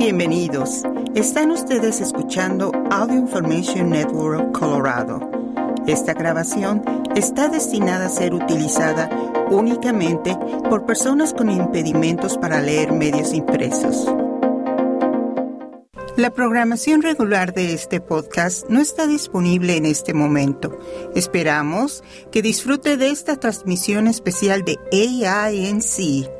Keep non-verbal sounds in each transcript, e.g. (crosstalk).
Bienvenidos. Están ustedes escuchando Audio Information Network Colorado. Esta grabación está destinada a ser utilizada únicamente por personas con impedimentos para leer medios impresos. La programación regular de este podcast no está disponible en este momento. Esperamos que disfrute de esta transmisión especial de AINC.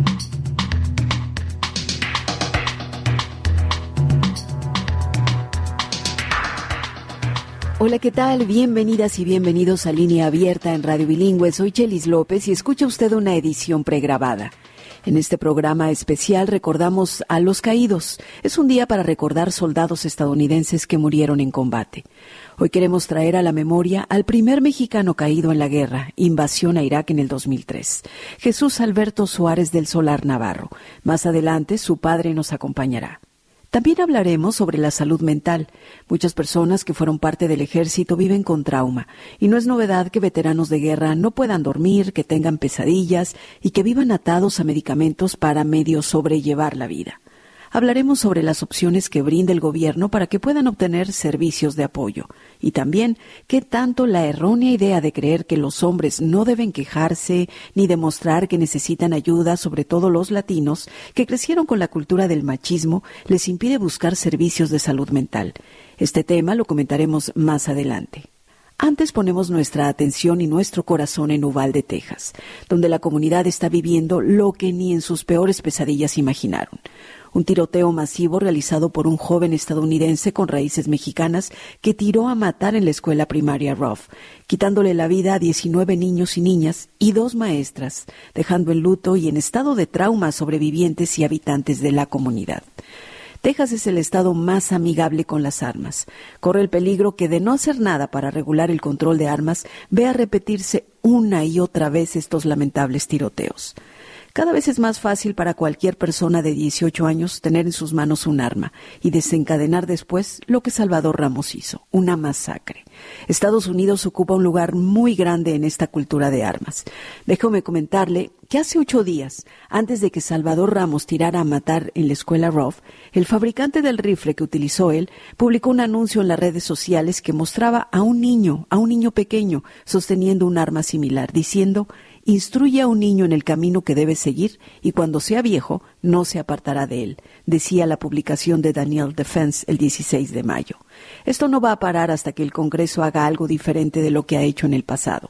Hola, ¿qué tal? Bienvenidas y bienvenidos a Línea Abierta en Radio Bilingüe. Soy Chelis López y escucha usted una edición pregrabada. En este programa especial recordamos a los caídos. Es un día para recordar soldados estadounidenses que murieron en combate. Hoy queremos traer a la memoria al primer mexicano caído en la guerra, invasión a Irak en el 2003, Jesús Alberto Suárez del Solar Navarro. Más adelante su padre nos acompañará. También hablaremos sobre la salud mental. Muchas personas que fueron parte del ejército viven con trauma, y no es novedad que veteranos de guerra no puedan dormir, que tengan pesadillas y que vivan atados a medicamentos para medio sobrellevar la vida hablaremos sobre las opciones que brinda el gobierno para que puedan obtener servicios de apoyo y también qué tanto la errónea idea de creer que los hombres no deben quejarse ni demostrar que necesitan ayuda, sobre todo los latinos, que crecieron con la cultura del machismo, les impide buscar servicios de salud mental. Este tema lo comentaremos más adelante. Antes ponemos nuestra atención y nuestro corazón en Uvalde, Texas, donde la comunidad está viviendo lo que ni en sus peores pesadillas imaginaron un tiroteo masivo realizado por un joven estadounidense con raíces mexicanas que tiró a matar en la escuela primaria Ruff, quitándole la vida a 19 niños y niñas y dos maestras, dejando en luto y en estado de trauma sobrevivientes y habitantes de la comunidad. Texas es el estado más amigable con las armas. Corre el peligro que de no hacer nada para regular el control de armas vea repetirse una y otra vez estos lamentables tiroteos. Cada vez es más fácil para cualquier persona de 18 años tener en sus manos un arma y desencadenar después lo que Salvador Ramos hizo, una masacre. Estados Unidos ocupa un lugar muy grande en esta cultura de armas. Déjame comentarle que hace ocho días, antes de que Salvador Ramos tirara a matar en la escuela Roth, el fabricante del rifle que utilizó él publicó un anuncio en las redes sociales que mostraba a un niño, a un niño pequeño, sosteniendo un arma similar, diciendo Instruye a un niño en el camino que debe seguir y cuando sea viejo no se apartará de él, decía la publicación de Daniel Defense el 16 de mayo. Esto no va a parar hasta que el Congreso haga algo diferente de lo que ha hecho en el pasado.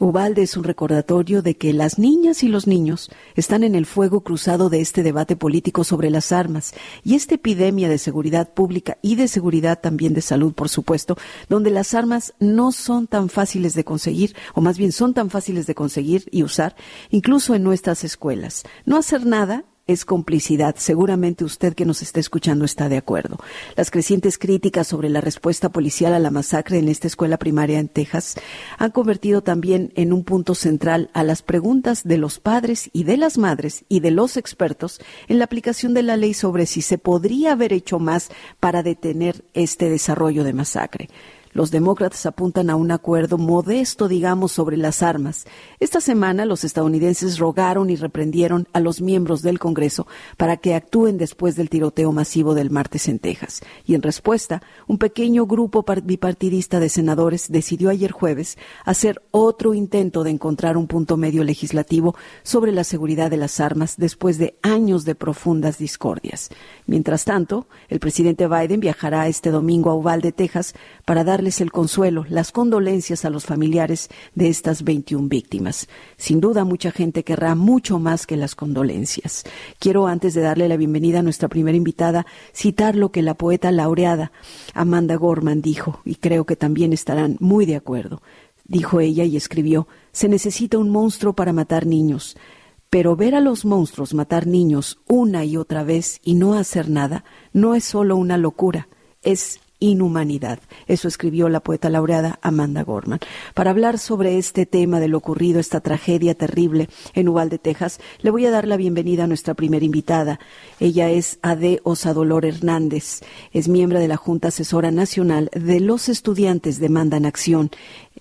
Ubalde es un recordatorio de que las niñas y los niños están en el fuego cruzado de este debate político sobre las armas y esta epidemia de seguridad pública y de seguridad también de salud, por supuesto, donde las armas no son tan fáciles de conseguir, o más bien son tan fáciles de conseguir y usar, incluso en nuestras escuelas. No hacer nada es complicidad. Seguramente usted que nos está escuchando está de acuerdo. Las crecientes críticas sobre la respuesta policial a la masacre en esta escuela primaria en Texas han convertido también en un punto central a las preguntas de los padres y de las madres y de los expertos en la aplicación de la ley sobre si se podría haber hecho más para detener este desarrollo de masacre. Los demócratas apuntan a un acuerdo modesto, digamos, sobre las armas. Esta semana los estadounidenses rogaron y reprendieron a los miembros del Congreso para que actúen después del tiroteo masivo del martes en Texas. Y en respuesta, un pequeño grupo bipartidista de senadores decidió ayer jueves hacer otro intento de encontrar un punto medio legislativo sobre la seguridad de las armas después de años de profundas discordias. Mientras tanto, el presidente Biden viajará este domingo a Uvalde, Texas, para dar el consuelo, las condolencias a los familiares de estas 21 víctimas. Sin duda, mucha gente querrá mucho más que las condolencias. Quiero, antes de darle la bienvenida a nuestra primera invitada, citar lo que la poeta laureada Amanda Gorman dijo, y creo que también estarán muy de acuerdo. Dijo ella y escribió, se necesita un monstruo para matar niños. Pero ver a los monstruos matar niños una y otra vez y no hacer nada no es solo una locura, es inhumanidad. Eso escribió la poeta laureada Amanda Gorman. Para hablar sobre este tema de lo ocurrido, esta tragedia terrible en Uvalde, Texas, le voy a dar la bienvenida a nuestra primera invitada. Ella es Ade Osadolor Hernández. Es miembro de la Junta Asesora Nacional de los Estudiantes de Mandan Acción.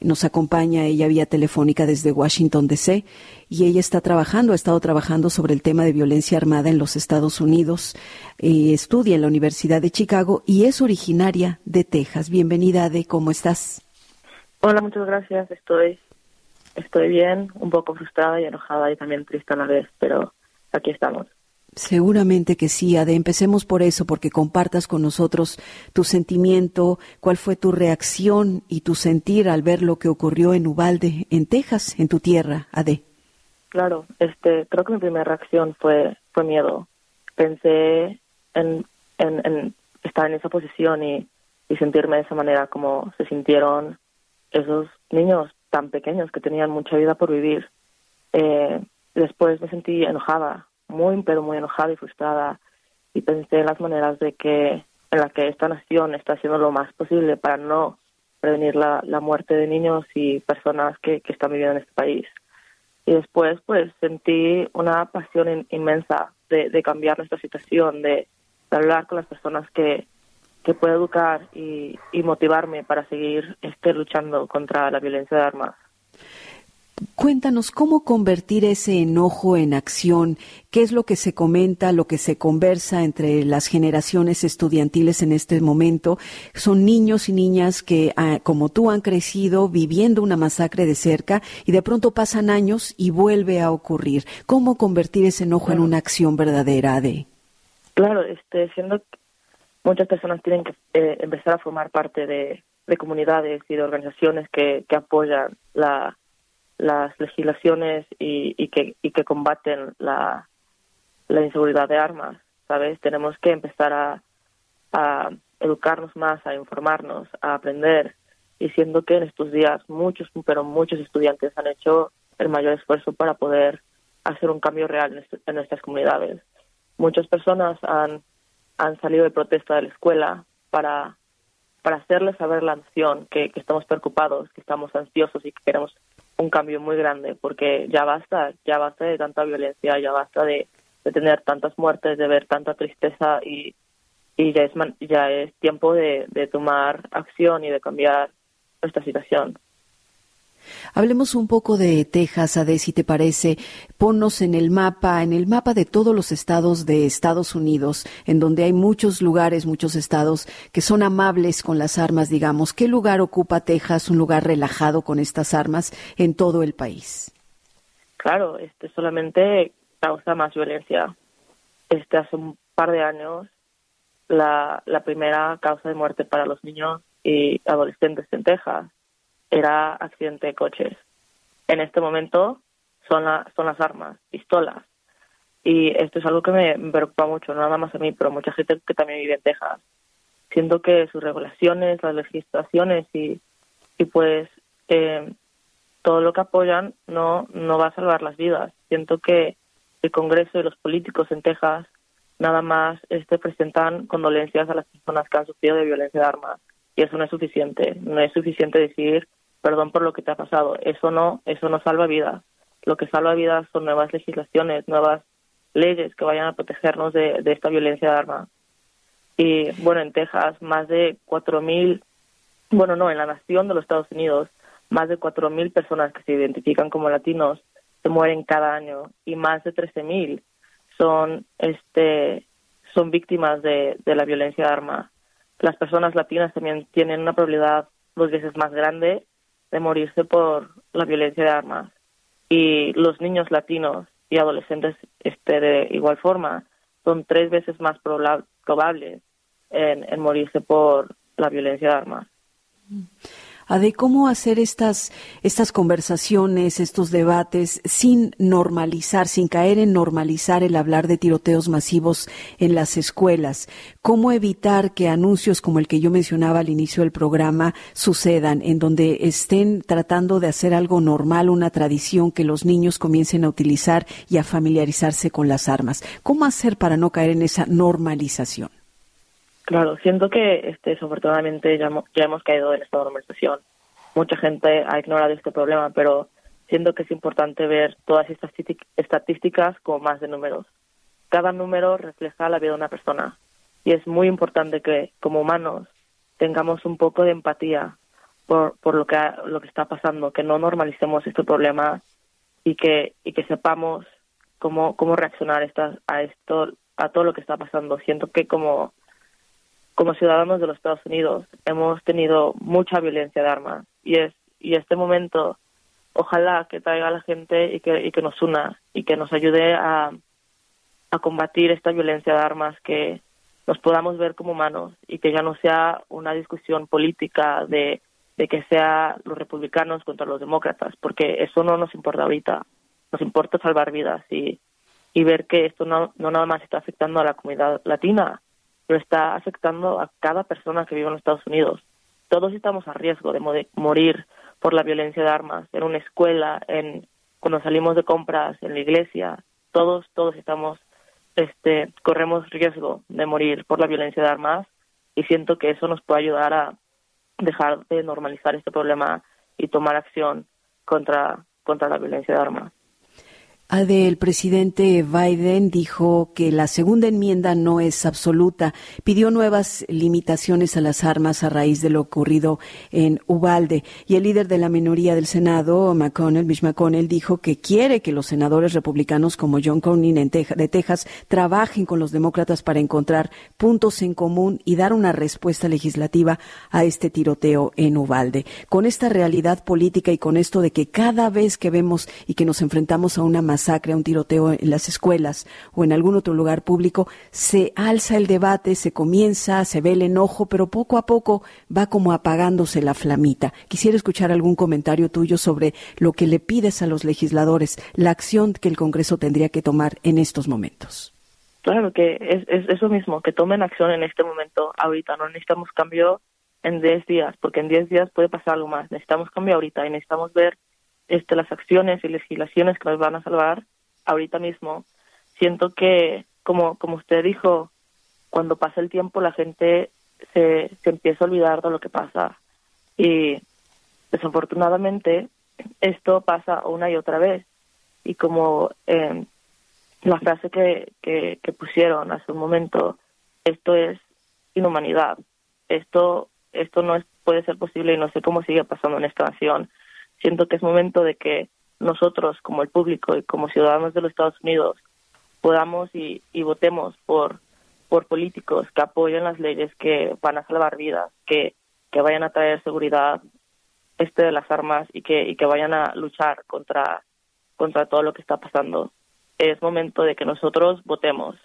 Nos acompaña ella vía telefónica desde Washington, D.C. y ella está trabajando, ha estado trabajando sobre el tema de violencia armada en los Estados Unidos. Eh, estudia en la Universidad de Chicago y es originaria de Texas. Bienvenida, de ¿cómo estás? Hola, muchas gracias. Estoy, estoy bien, un poco frustrada y enojada y también triste a la vez, pero aquí estamos. Seguramente que sí, Ade. Empecemos por eso, porque compartas con nosotros tu sentimiento, cuál fue tu reacción y tu sentir al ver lo que ocurrió en Ubalde, en Texas, en tu tierra, Ade. Claro, este, creo que mi primera reacción fue, fue miedo. Pensé en, en, estar en esa posición y, y sentirme de esa manera como se sintieron esos niños tan pequeños que tenían mucha vida por vivir. Eh, después me sentí enojada, muy, pero muy enojada y frustrada y pensé en las maneras de que en la que esta nación está haciendo lo más posible para no prevenir la, la muerte de niños y personas que, que están viviendo en este país. Y después, pues, sentí una pasión inmensa de, cambiar nuestra situación, de, de, hablar con las personas que, que puedo educar y, y motivarme para seguir este, luchando contra la violencia de armas. Cuéntanos cómo convertir ese enojo en acción, qué es lo que se comenta, lo que se conversa entre las generaciones estudiantiles en este momento. Son niños y niñas que, ah, como tú, han crecido viviendo una masacre de cerca y de pronto pasan años y vuelve a ocurrir. ¿Cómo convertir ese enojo en una acción verdadera, de? Claro, este, siendo que muchas personas tienen que eh, empezar a formar parte de, de, comunidades y de organizaciones que, que apoyan la las legislaciones y, y, que, y que combaten la, inseguridad de armas, ¿sabes? Tenemos que empezar a, educarnos más, a informarnos, a aprender, y siendo que en estos días muchos, pero muchos estudiantes han hecho el mayor esfuerzo para poder hacer un cambio real en, en nuestras comunidades. Muchas personas han, salido de protesta de la escuela para, para hacerles saber la nación que, que estamos preocupados, que estamos ansiosos y que queremos un cambio muy grande porque ya basta, ya basta de tanta violencia, ya basta de, de tener tantas muertes, de ver tanta tristeza y, y ya, es, ya es tiempo de, de tomar acción y de cambiar esta situación. Hablemos un poco de Texas, Ade, si te parece. Ponnos en el mapa, en el mapa de todos los estados de Estados Unidos, en donde hay muchos lugares, muchos estados que son amables con las armas, digamos. ¿Qué lugar ocupa Texas, un lugar relajado con estas armas en todo el país? Claro, este solamente causa más violencia. Este hace un par de años la, la primera causa de muerte para los niños y adolescentes en Texas era accidente de coches. En este momento son, son las armas, pistolas. Y esto es algo que me, preocupa mucho, nada más a mí, pero a mucha gente que también vive en Texas. Siento que sus regulaciones, las legislaciones y, y pues eh, todo lo que apoyan no, no va a salvar las vidas. Siento que el Congreso y los políticos en Texas nada más este, presentan condolencias a las personas que han sufrido de violencia de armas. Y eso no es suficiente. No es suficiente decir perdón por lo que te ha pasado. Eso no, eso no salva vidas. Lo que salva vidas son nuevas legislaciones, nuevas leyes que vayan a protegernos de, de esta violencia de armas. Y bueno, en Texas, más de 4.000, bueno, no, en la nación de los Estados Unidos, más de 4.000 personas que se identifican como latinos se mueren cada año y más de 13.000 son, este, son víctimas de, de la violencia de armas. Las personas latinas también tienen una probabilidad dos veces más grande de morirse por la violencia de armas. Y los niños latinos y adolescentes este, de igual forma son tres veces más probables en, morirse por la violencia de armas. Mm de cómo hacer estas, estas conversaciones, estos debates sin normalizar, sin caer en normalizar el hablar de tiroteos masivos en las escuelas. Cómo evitar que anuncios como el que yo mencionaba al inicio del programa sucedan, en donde estén tratando de hacer algo normal, una tradición que los niños comiencen a utilizar y a familiarizarse con las armas. ¿Cómo hacer para no caer en esa normalización? Claro, siento que este, desafortunadamente ya, ya hemos caído en esta normalización. Mucha gente ha ignorado este problema, pero siento que es importante ver todas estas estadísticas como más de números. Cada número refleja la vida de una persona y es muy importante que como humanos tengamos un poco de empatía por, por lo que lo que está pasando, que no normalicemos este problema y que y que sepamos cómo cómo reaccionar a esto a todo lo que está pasando. Siento que como como ciudadanos de los Estados Unidos hemos tenido mucha violencia de armas y es y este momento ojalá que traiga a la gente y que, y que nos una y que nos ayude a, a combatir esta violencia de armas que nos podamos ver como humanos y que ya no sea una discusión política de, de que sea los republicanos contra los demócratas, porque eso no nos importa ahorita. Nos importa salvar vidas y, y ver que esto no, no nada más está afectando a la comunidad latina, pero está afectando a cada persona que vive en los Estados Unidos. Todos estamos a riesgo de morir por la violencia de armas, en una escuela, en cuando salimos de compras, en la iglesia, todos, todos estamos, este, corremos riesgo de morir por la violencia de armas y siento que eso nos puede ayudar a dejar de normalizar este problema y tomar acción contra, contra la violencia de armas. El presidente Biden dijo que la segunda enmienda no es absoluta. Pidió nuevas limitaciones a las armas a raíz de lo ocurrido en Ubalde. Y el líder de la minoría del Senado, McConnell, Mitch McConnell, dijo que quiere que los senadores republicanos como John Cornyn de Texas trabajen con los demócratas para encontrar puntos en común y dar una respuesta legislativa a este tiroteo en Ubalde. Con esta realidad política y con esto de que cada vez que vemos y que nos enfrentamos a una masacre, un tiroteo en las escuelas o en algún otro lugar público, se alza el debate, se comienza, se ve el enojo, pero poco a poco va como apagándose la flamita. Quisiera escuchar algún comentario tuyo sobre lo que le pides a los legisladores, la acción que el Congreso tendría que tomar en estos momentos. Claro que es, es eso mismo, que tomen acción en este momento, ahorita. No necesitamos cambio en 10 días, porque en 10 días puede pasar algo más. Necesitamos cambio ahorita y necesitamos ver este, las acciones y legislaciones que nos van a salvar ahorita mismo. Siento que, como, como usted dijo, cuando pasa el tiempo la gente se, se empieza a olvidar de lo que pasa. Y desafortunadamente esto pasa una y otra vez. Y como eh, la frase que, que, que pusieron hace un momento, esto es inhumanidad. Esto, esto no es, puede ser posible y no sé cómo sigue pasando en esta nación siento que es momento de que nosotros, como el público y como ciudadanos de los Estados Unidos, podamos y, votemos por, por políticos que apoyen las leyes que van a salvar vidas, que, que vayan a traer seguridad este de las armas y que, y que vayan a luchar contra, contra todo lo que está pasando. Es momento de que nosotros votemos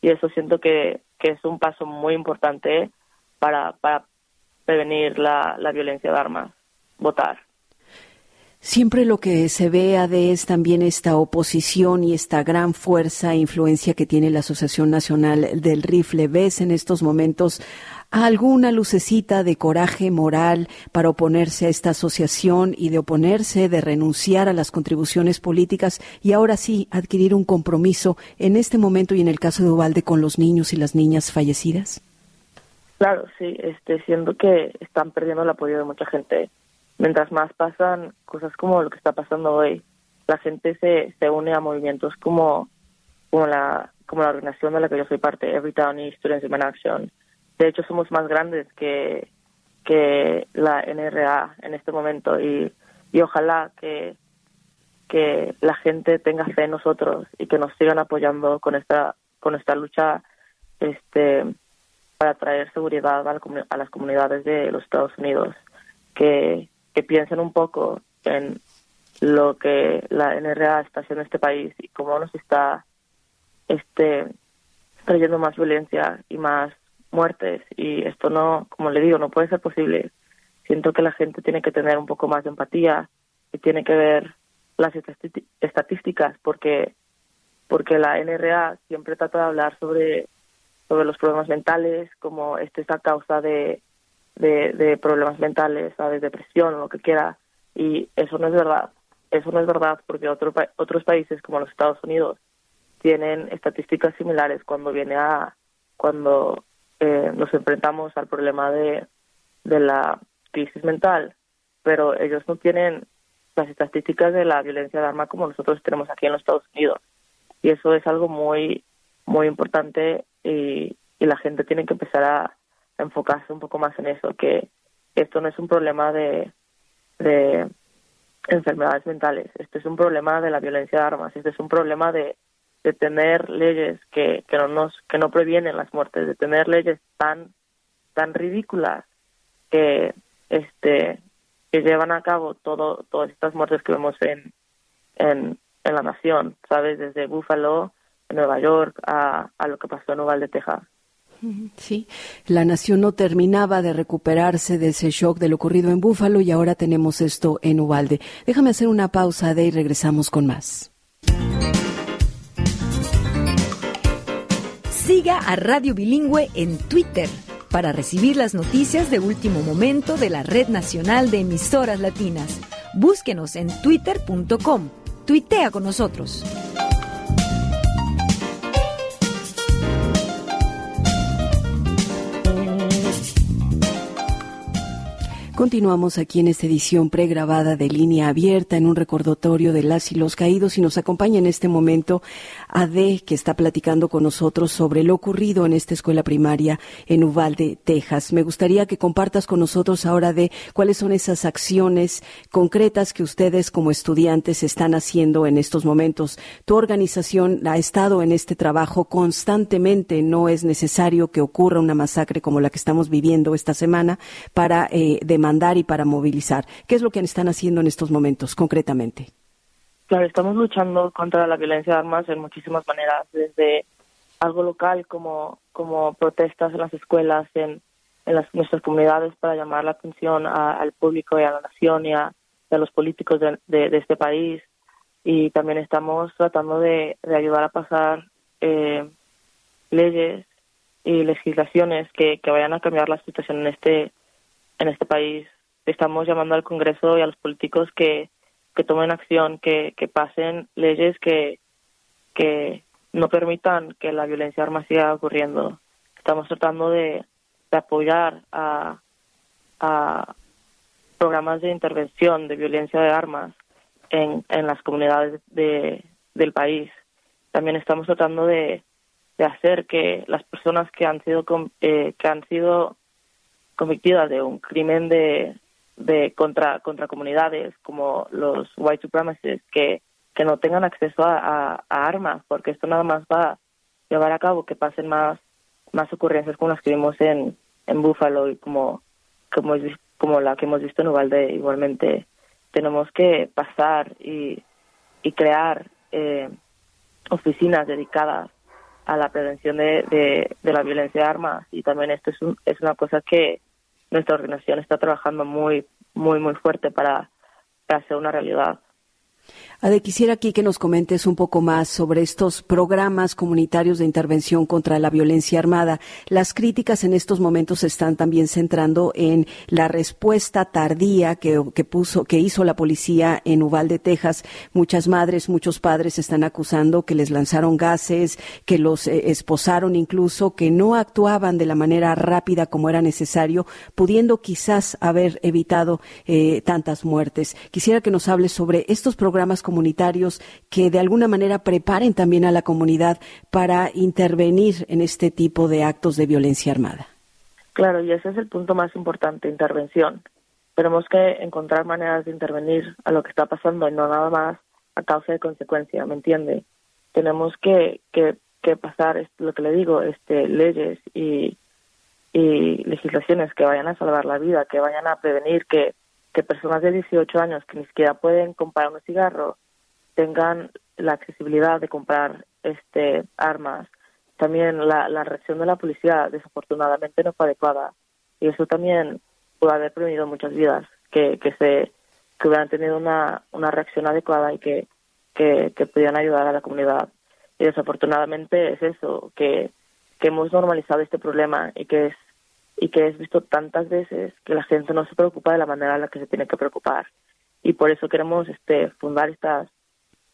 y eso siento que, que es un paso muy importante para, para prevenir la, la violencia de armas, votar. Siempre lo que se vea de es también esta oposición y esta gran fuerza e influencia que tiene la Asociación Nacional del Rifle. ¿Ves en estos momentos alguna lucecita de coraje moral para oponerse a esta asociación y de oponerse, de renunciar a las contribuciones políticas y ahora sí adquirir un compromiso en este momento y en el caso de Ubalde con los niños y las niñas fallecidas? Claro, sí, este, siendo que están perdiendo el apoyo de mucha gente mientras más pasan cosas como lo que está pasando hoy, la gente se, se une a movimientos como, como, la, como la organización de la que yo soy parte, Everytown y Students in Action. De hecho, somos más grandes que, que la NRA en este momento y, y ojalá que, que la gente tenga fe en nosotros y que nos sigan apoyando con esta, con esta lucha este, para traer seguridad a, a las comunidades de los Estados Unidos. Que, que piensen un poco en lo que la NRA está haciendo en este país y cómo nos está este trayendo más violencia y más muertes y esto no, como le digo, no puede ser posible. Siento que la gente tiene que tener un poco más de empatía y tiene que ver las estadísticas porque porque la NRA siempre trata de hablar sobre sobre los problemas mentales como esta es la causa de de, problemas mentales, de depresión o lo que quiera. Y eso no es verdad. Eso no es verdad porque otro, otros países como los Estados Unidos tienen estadísticas similares cuando viene a cuando eh, nos enfrentamos al problema de, de la crisis mental, pero ellos no tienen las estadísticas de la violencia de arma como nosotros tenemos aquí en los Estados Unidos. Y eso es algo muy, muy importante y, y la gente tiene que empezar a enfocarse un poco más en eso, que esto no es un problema de, de enfermedades mentales, este es un problema de la violencia de armas, este es un problema de, de tener leyes que, que no nos que no previenen las muertes, de tener leyes tan tan ridículas que este que llevan a cabo todo todas estas muertes que vemos en en, la nación, sabes, desde Buffalo, Nueva York a, a lo que pasó en Uvalde, Texas. Sí, la nación no terminaba de recuperarse de ese shock de lo ocurrido en Búfalo y ahora tenemos esto en Ubalde. Déjame hacer una pausa de y regresamos con más. Siga a Radio Bilingüe en Twitter para recibir las noticias de último momento de la Red Nacional de Emisoras Latinas. Búsquenos en twitter.com. Tuitea con nosotros. Continuamos aquí en esta edición pregrabada de línea abierta en un recordatorio de las y los caídos y nos acompaña en este momento Ade que está platicando con nosotros sobre lo ocurrido en esta escuela primaria en Uvalde, Texas. Me gustaría que compartas con nosotros ahora de cuáles son esas acciones concretas que ustedes como estudiantes están haciendo en estos momentos. Tu organización ha estado en este trabajo constantemente. No es necesario que ocurra una masacre como la que estamos viviendo esta semana para eh, demandar y para movilizar. ¿Qué es lo que están haciendo en estos momentos concretamente? Claro, estamos luchando contra la violencia de armas en muchísimas maneras, desde algo local como, como protestas en las escuelas, en, en las, nuestras comunidades para llamar la atención al público y a la nación y a, los políticos de, de, este país. Y también estamos tratando de, de ayudar a pasar eh, leyes y legislaciones que, que vayan a cambiar la situación en este en este país. Estamos llamando al Congreso y a los políticos que, que tomen acción, que, que pasen leyes que, que no permitan que la violencia arma siga ocurriendo. Estamos tratando de, de apoyar a, a programas de intervención de violencia de armas en, en las comunidades de, del país. También estamos tratando de, de hacer que las personas que han sido eh, que han sido convictidas de un crimen de, de contra contra comunidades como los white supremacists que que no tengan acceso a, armas porque esto nada más va a llevar a cabo que pasen más más ocurrencias como las que vimos en en Buffalo y como como como la que hemos visto en Uvalde. Igualmente tenemos que pasar y y crear eh, oficinas dedicadas a la prevención de, de, de, la violencia de armas. Y también esto es, un, es una cosa que nuestra organización está trabajando muy, muy, muy fuerte para, hacer una realidad. Ade, quisiera aquí que nos comentes un poco más sobre estos programas comunitarios de intervención contra la violencia armada. Las críticas en estos momentos se están también centrando en la respuesta tardía que, hizo la policía en Uvalde, Texas. Muchas madres, muchos padres están acusando que les lanzaron gases, que los eh, esposaron incluso, que no actuaban de la manera rápida como era necesario, pudiendo quizás haber evitado eh, tantas muertes. Quisiera que nos hables sobre estos programas comunitarios que de alguna manera preparen también a la comunidad para intervenir en este tipo de actos de violencia armada. Claro, y ese es el punto más importante, intervención. Tenemos que encontrar maneras de intervenir a lo que está pasando y no nada más a causa de consecuencia, ¿me entiende? Tenemos que, que, que pasar, lo que le digo, este, leyes y, y legislaciones que vayan a salvar la vida, que vayan a prevenir que que personas de 18 años que ni siquiera pueden comprar un cigarro tengan la accesibilidad de comprar este armas. También la, la reacción de la policía desafortunadamente no fue adecuada y eso también puede haber prevenido muchas vidas que, que se que hubieran tenido una, una reacción adecuada y que, que, que pudieran ayudar a la comunidad. Y desafortunadamente es eso, que, que hemos normalizado este problema y que es y que es visto tantas veces que la gente no se preocupa de la manera en la que se tiene que preocupar y por eso queremos este fundar estas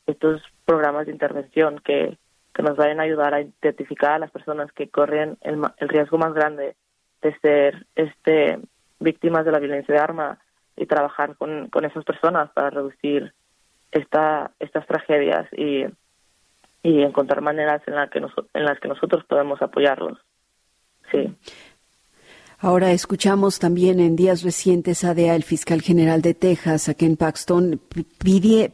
estos programas de intervención que que nos vayan a ayudar a identificar a las personas que corren el, el riesgo más grande de ser este víctimas de la violencia de arma y trabajar con, con esas personas para reducir esta, estas tragedias y, y encontrar maneras en, la que en las que nosotros podemos apoyarlos. Sí. Ahora escuchamos también en días recientes a DEA, el fiscal general de Texas, a Ken Paxton, pedir,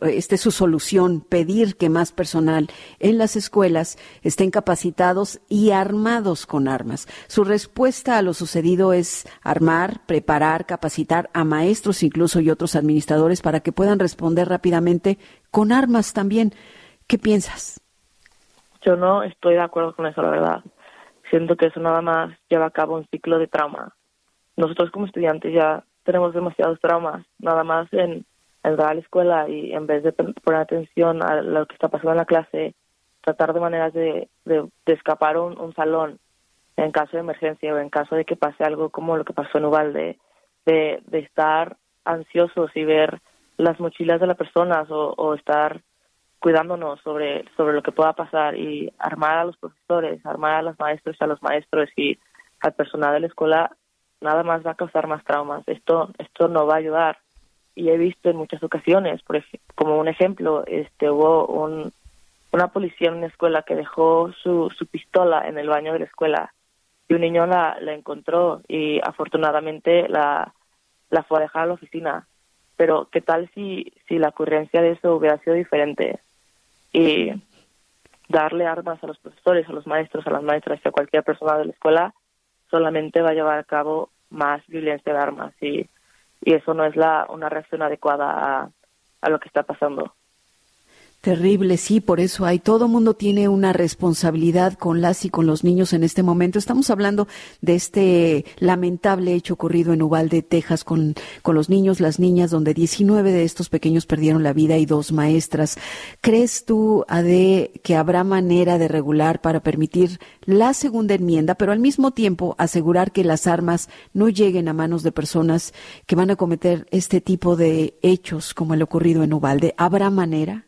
esta es su solución, pedir que más personal en las escuelas estén capacitados y armados con armas. Su respuesta a lo sucedido es armar, preparar, capacitar a maestros incluso y otros administradores para que puedan responder rápidamente con armas también. ¿Qué piensas? Yo no estoy de acuerdo con eso, la verdad siento que eso nada más lleva a cabo un ciclo de trauma. Nosotros como estudiantes ya tenemos demasiados traumas, nada más en entrar a la escuela y en vez de poner atención a lo que está pasando en la clase, tratar de maneras de, de, escapar un, un, salón en caso de emergencia o en caso de que pase algo como lo que pasó en Ubalde, de, estar ansiosos y ver las mochilas de las personas o estar cuidándonos sobre, sobre lo que pueda pasar y armar a los profesores, armar a los maestros y a los maestros y al personal de la escuela, nada más va a causar más traumas. Esto, esto no va a ayudar. Y he visto en muchas ocasiones, por como un ejemplo, este, hubo un, una policía en una escuela que dejó su, su pistola en el baño de la escuela y un niño la, la encontró y afortunadamente la, la fue a dejar a la oficina. Pero ¿qué tal si, si la ocurrencia de eso hubiera sido diferente? Y darle armas a los profesores, a los maestros, a las maestras y a cualquier persona de la escuela solamente va a llevar a cabo más violencia de armas y, y eso no es la una reacción adecuada a, a lo que está pasando. Terrible, sí, por eso hay. Todo mundo tiene una responsabilidad con las y con los niños en este momento. Estamos hablando de este lamentable hecho ocurrido en Uvalde, Texas, con, con los niños, las niñas, donde 19 de estos pequeños perdieron la vida y dos maestras. ¿Crees tú, Ade, que habrá manera de regular para permitir la segunda enmienda, pero al mismo tiempo asegurar que las armas no lleguen a manos de personas que van a cometer este tipo de hechos como el ocurrido en Uvalde? ¿Habrá manera?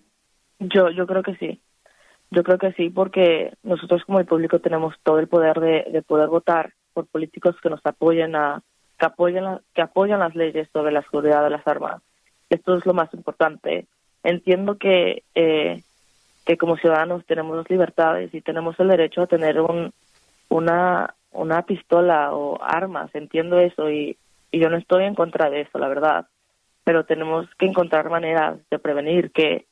Yo, yo creo que sí. Yo creo que sí, porque nosotros como el público tenemos todo el poder de, de poder votar por políticos que nos apoyen a que apoyen que apoyan las leyes sobre la seguridad de las armas. Esto es lo más importante. Entiendo que eh, que como ciudadanos tenemos libertades y tenemos el derecho a tener un una una pistola o armas. Entiendo eso y, y yo no estoy en contra de eso, la verdad. Pero tenemos que encontrar maneras de prevenir que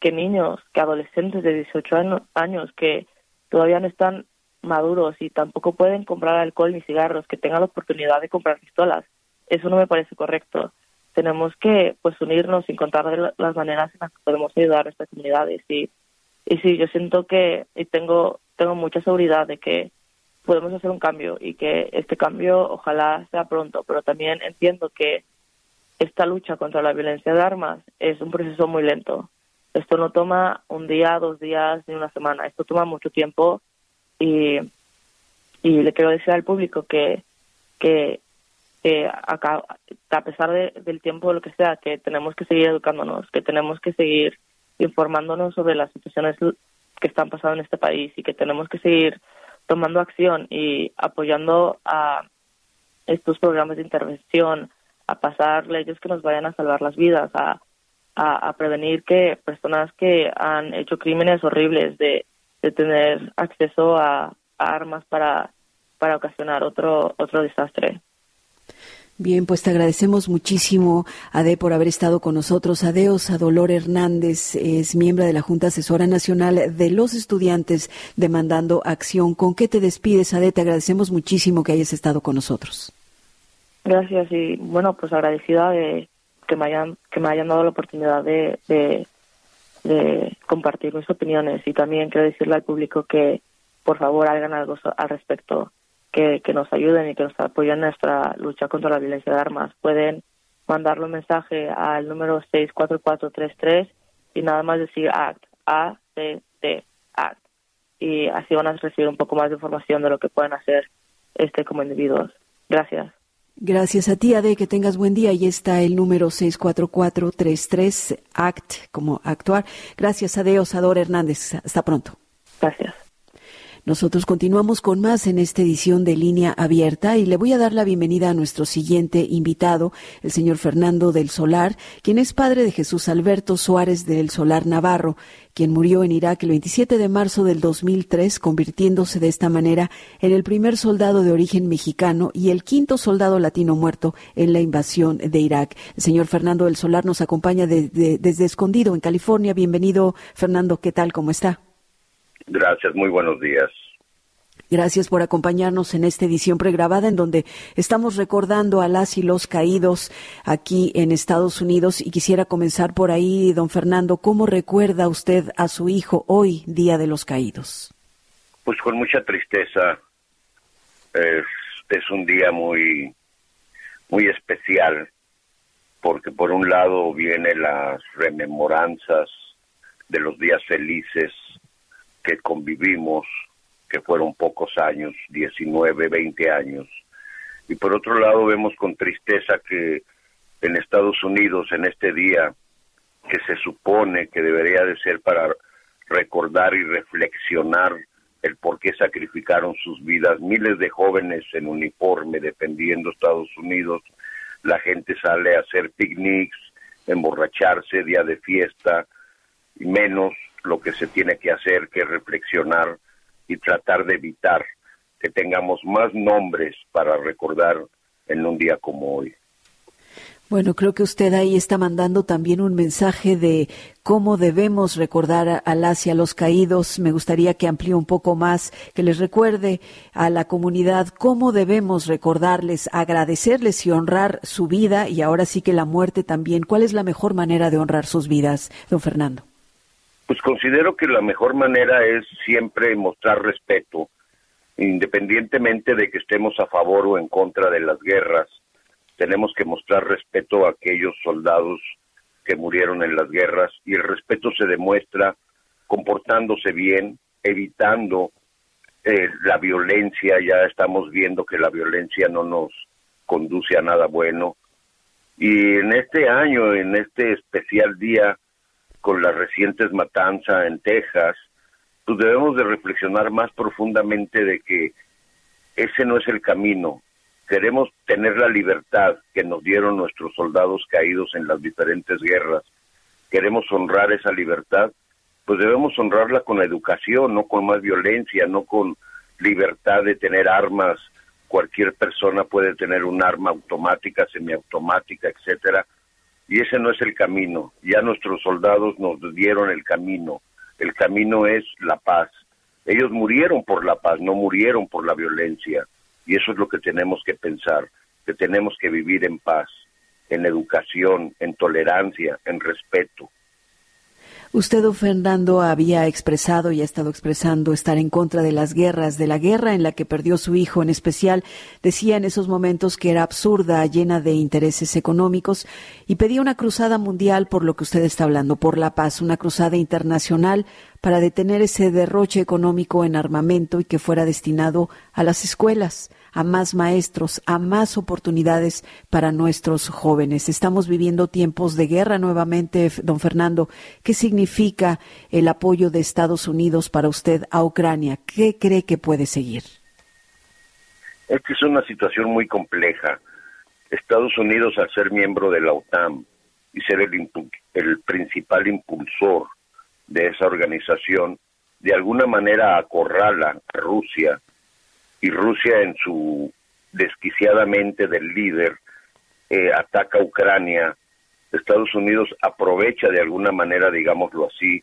que niños, que adolescentes de 18 años que todavía no están maduros y tampoco pueden comprar alcohol ni cigarros, que tengan la oportunidad de comprar pistolas. Eso no me parece correcto. Tenemos que pues unirnos y encontrar las maneras en las que podemos ayudar a estas comunidades y y sí, yo siento que y tengo tengo mucha seguridad de que podemos hacer un cambio y que este cambio ojalá sea pronto, pero también entiendo que esta lucha contra la violencia de armas es un proceso muy lento esto no toma un día, dos días, ni una semana. Esto toma mucho tiempo y, y le quiero decir al público que, que, acá, a pesar del tiempo, lo que sea, que tenemos que seguir educándonos, que tenemos que seguir informándonos sobre las situaciones que están pasando en este país y que tenemos que seguir tomando acción y apoyando a estos programas de intervención, a pasar leyes que nos vayan a salvar las vidas, a a, prevenir que personas que han hecho crímenes horribles de, de tener acceso a, armas para, para ocasionar otro, otro desastre. Bien, pues te agradecemos muchísimo, Ade, por haber estado con nosotros. Adeos a Dolor Hernández, es miembro de la Junta Asesora Nacional de los Estudiantes demandando acción. ¿Con qué te despides, Ade? Te agradecemos muchísimo que hayas estado con nosotros. Gracias y bueno, pues agradecida de, que me hayan que me hayan dado la oportunidad de, de, compartir mis opiniones y también quiero decirle al público que por favor hagan algo al respecto que, que nos ayuden y que nos apoyen en nuestra lucha contra la violencia de armas pueden mandarle un mensaje al número 64433 y nada más decir ACT, A-C-T, ACT. Y así van a recibir un poco más de información de lo que pueden hacer este como individuos. Gracias. Gracias a ti, Ade, que tengas buen día. Ahí está el número 64433 ACT, como actuar. Gracias, Ade Osador Hernández. Hasta pronto. Gracias. Nosotros continuamos con más en esta edición de Línea Abierta y le voy a dar la bienvenida a nuestro siguiente invitado, el señor Fernando del Solar, quien es padre de Jesús Alberto Suárez del Solar Navarro, quien murió en Irak el 27 de marzo del 2003, convirtiéndose de esta manera en el primer soldado de origen mexicano y el quinto soldado latino muerto en la invasión de Irak. El señor Fernando del Solar nos acompaña desde Escondido, en California. Bienvenido, Fernando. ¿Qué tal? ¿Cómo está? Gracias, muy buenos días. Gracias por acompañarnos en esta edición pregrabada en donde estamos recordando a las y los caídos aquí en Estados Unidos y quisiera comenzar por ahí, don Fernando, ¿cómo recuerda usted a su hijo hoy, Día de los Caídos? Pues con mucha tristeza. Es, un día muy, muy especial porque por un lado vienen las rememoranzas de los días felices que convivimos que fueron pocos años, 19, 20 años. Y por otro lado vemos con tristeza que en Estados Unidos, en este día, que se supone que debería de ser para recordar y reflexionar el por qué sacrificaron sus vidas, miles de jóvenes en uniforme defendiendo Estados Unidos, la gente sale a hacer picnics, emborracharse, día de fiesta, y menos lo que se tiene que hacer, que reflexionar y tratar de evitar que tengamos más nombres para recordar en un día como hoy. Bueno, creo que usted ahí está mandando también un mensaje de cómo debemos recordar a las y a los caídos. Me gustaría que amplíe un poco más, que les recuerde a la comunidad cómo debemos recordarles, agradecerles y honrar su vida y ahora sí que la muerte también. ¿Cuál es la mejor manera de honrar sus vidas, don Fernando? Pues considero que la mejor manera es siempre mostrar respeto, independientemente de que estemos a favor o en contra de las guerras. Tenemos que mostrar respeto a aquellos soldados que murieron en las guerras y el respeto se demuestra comportándose bien, evitando eh, la violencia. Ya estamos viendo que la violencia no nos conduce a nada bueno. Y en este año, en este especial día, con las recientes matanzas en Texas, pues debemos de reflexionar más profundamente de que ese no es el camino. Queremos tener la libertad que nos dieron nuestros soldados caídos en las diferentes guerras. Queremos honrar esa libertad, pues debemos honrarla con educación, no con más violencia, no con libertad de tener armas. Cualquier persona puede tener un arma automática, semiautomática, etcétera, y ese no es el camino. Ya nuestros soldados nos dieron el camino. El camino es la paz. Ellos murieron por la paz, no murieron por la violencia. Y eso es lo que tenemos que pensar, que tenemos que vivir en paz, en educación, en tolerancia, en respeto. Usted, don Fernando, había expresado y ha estado expresando estar en contra de las guerras, de la guerra en la que perdió su hijo en especial. Decía en esos momentos que era absurda, llena de intereses económicos y pedía una cruzada mundial por lo que usted está hablando, por la paz, una cruzada internacional para detener ese derroche económico en armamento y que fuera destinado a las escuelas a más maestros, a más oportunidades para nuestros jóvenes. Estamos viviendo tiempos de guerra nuevamente, don Fernando. ¿Qué significa el apoyo de Estados Unidos para usted a Ucrania? ¿Qué cree que puede seguir? Es que es una situación muy compleja. Estados Unidos, al ser miembro de la OTAN y ser el, el principal impulsor de esa organización, de alguna manera acorrala a Rusia y Rusia en su desquiciadamente del líder eh, ataca a Ucrania, Estados Unidos aprovecha de alguna manera, digámoslo así,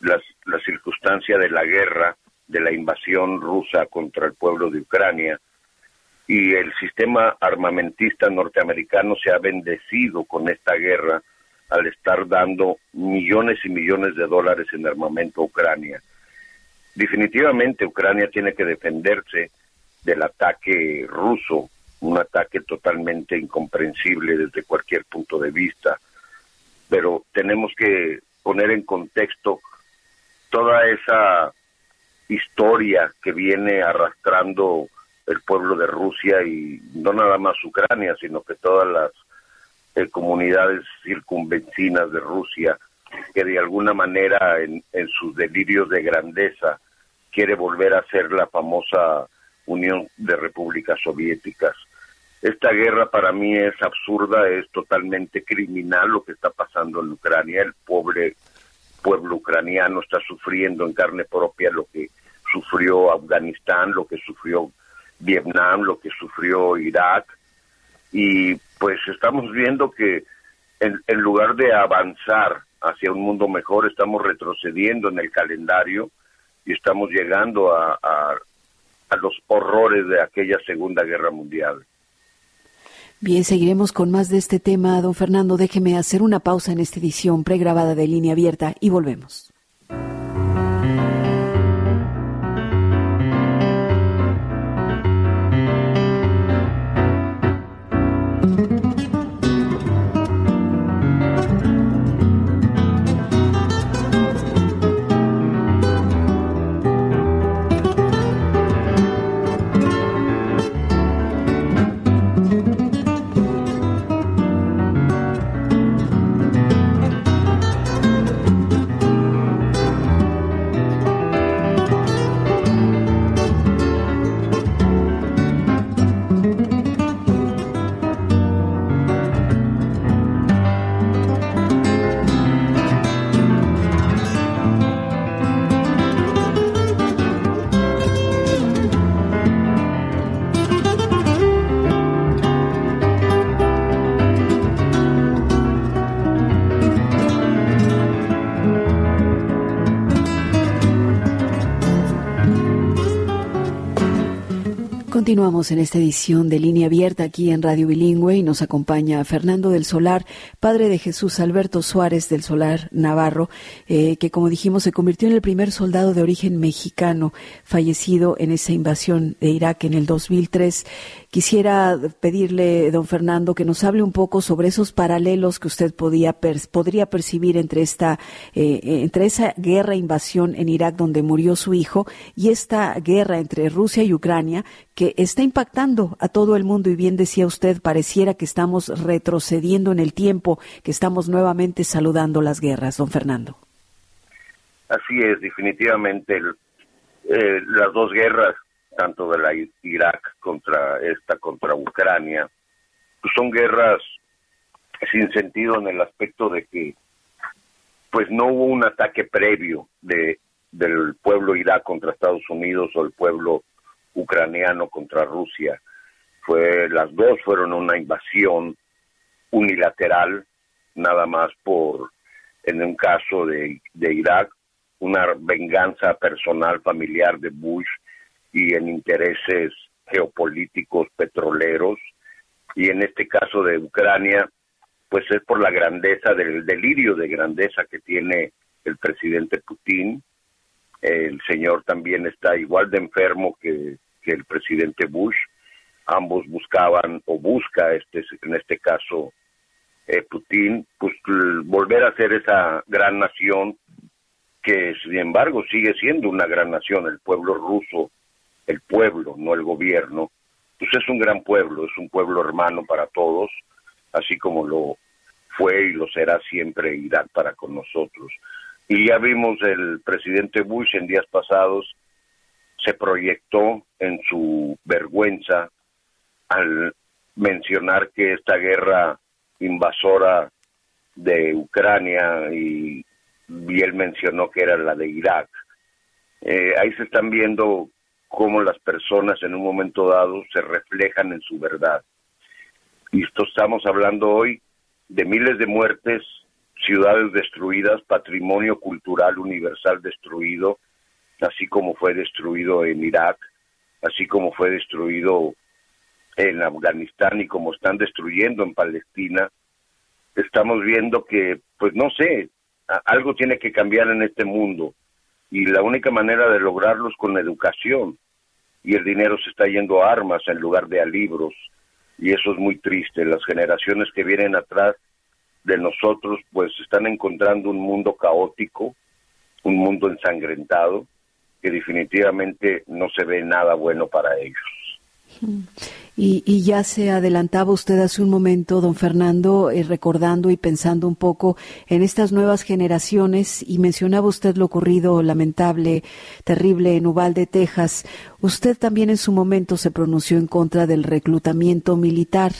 las, la circunstancia de la guerra, de la invasión rusa contra el pueblo de Ucrania, y el sistema armamentista norteamericano se ha bendecido con esta guerra al estar dando millones y millones de dólares en armamento a Ucrania. Definitivamente Ucrania tiene que defenderse del ataque ruso, un ataque totalmente incomprensible desde cualquier punto de vista, pero tenemos que poner en contexto toda esa historia que viene arrastrando el pueblo de Rusia y no nada más Ucrania, sino que todas las eh, comunidades circunvecinas de Rusia, que de alguna manera en, en sus delirios de grandeza quiere volver a ser la famosa Unión de Repúblicas Soviéticas. Esta guerra para mí es absurda, es totalmente criminal lo que está pasando en Ucrania. El pobre pueblo ucraniano está sufriendo en carne propia lo que sufrió Afganistán, lo que sufrió Vietnam, lo que sufrió Irak. Y pues estamos viendo que en, lugar de avanzar hacia un mundo mejor, estamos retrocediendo en el calendario y estamos llegando a, a los horrores de aquella Segunda Guerra Mundial. Bien, seguiremos con más de este tema. Don Fernando, déjeme hacer una pausa en esta edición pregrabada de línea abierta y volvemos. Continuamos en esta edición de Línea Abierta aquí en Radio Bilingüe y nos acompaña Fernando del Solar, padre de Jesús Alberto Suárez del Solar Navarro, eh, que como dijimos se convirtió en el primer soldado de origen mexicano fallecido en esa invasión de Irak en el 2003. Quisiera pedirle, don Fernando, que nos hable un poco sobre esos paralelos que usted podía podría percibir entre esta, eh, entre esa guerra invasión en Irak donde murió su hijo y esta guerra entre Rusia y Ucrania que está impactando a todo el mundo y bien decía usted, pareciera que estamos retrocediendo en el tiempo, que estamos nuevamente saludando las guerras, don Fernando. Así es, definitivamente eh, las dos guerras, tanto de la Irak contra esta contra Ucrania, pues son guerras sin sentido en el aspecto de que pues no hubo un ataque previo de del pueblo Irak contra Estados Unidos o el pueblo ucraniano contra Rusia. Fue, las dos fueron una invasión unilateral, nada más por, en un caso de, de Irak, una venganza personal familiar de Bush y en intereses geopolíticos petroleros. Y en este caso de Ucrania, pues es por la grandeza del delirio de grandeza que tiene el presidente Putin. El señor también está igual de enfermo que el presidente Bush. Ambos buscaban o busca este en este caso eh, Putin pues volver a ser esa gran nación que sin embargo sigue siendo una gran nación el pueblo ruso el pueblo no el gobierno pues es un gran pueblo es un pueblo hermano para todos así como lo fue y lo será siempre Irak para con nosotros y ya vimos el presidente Bush en días pasados se proyectó en su vergüenza al mencionar que esta guerra invasora de Ucrania y, él mencionó que era la de Irak. Eh, ahí se están viendo cómo las personas en un momento dado se reflejan en su verdad. Y esto estamos hablando hoy de miles de muertes, ciudades destruidas, patrimonio cultural universal destruido, así como fue destruido en Irak, así como fue destruido en Afganistán y como están destruyendo en Palestina, estamos viendo que, pues no sé, algo tiene que cambiar en este mundo. Y la única manera de lograrlo es con educación y el dinero se está yendo a armas en lugar de a libros y eso es muy triste. Las generaciones que vienen atrás de nosotros pues están encontrando un mundo caótico, un mundo ensangrentado que definitivamente no se ve nada bueno para ellos. Y, ya se adelantaba usted hace un momento, don Fernando, eh, recordando y pensando un poco en estas nuevas generaciones y mencionaba usted lo ocurrido lamentable, terrible en Uvalde, Texas. Usted también en su momento se pronunció en contra del reclutamiento militar.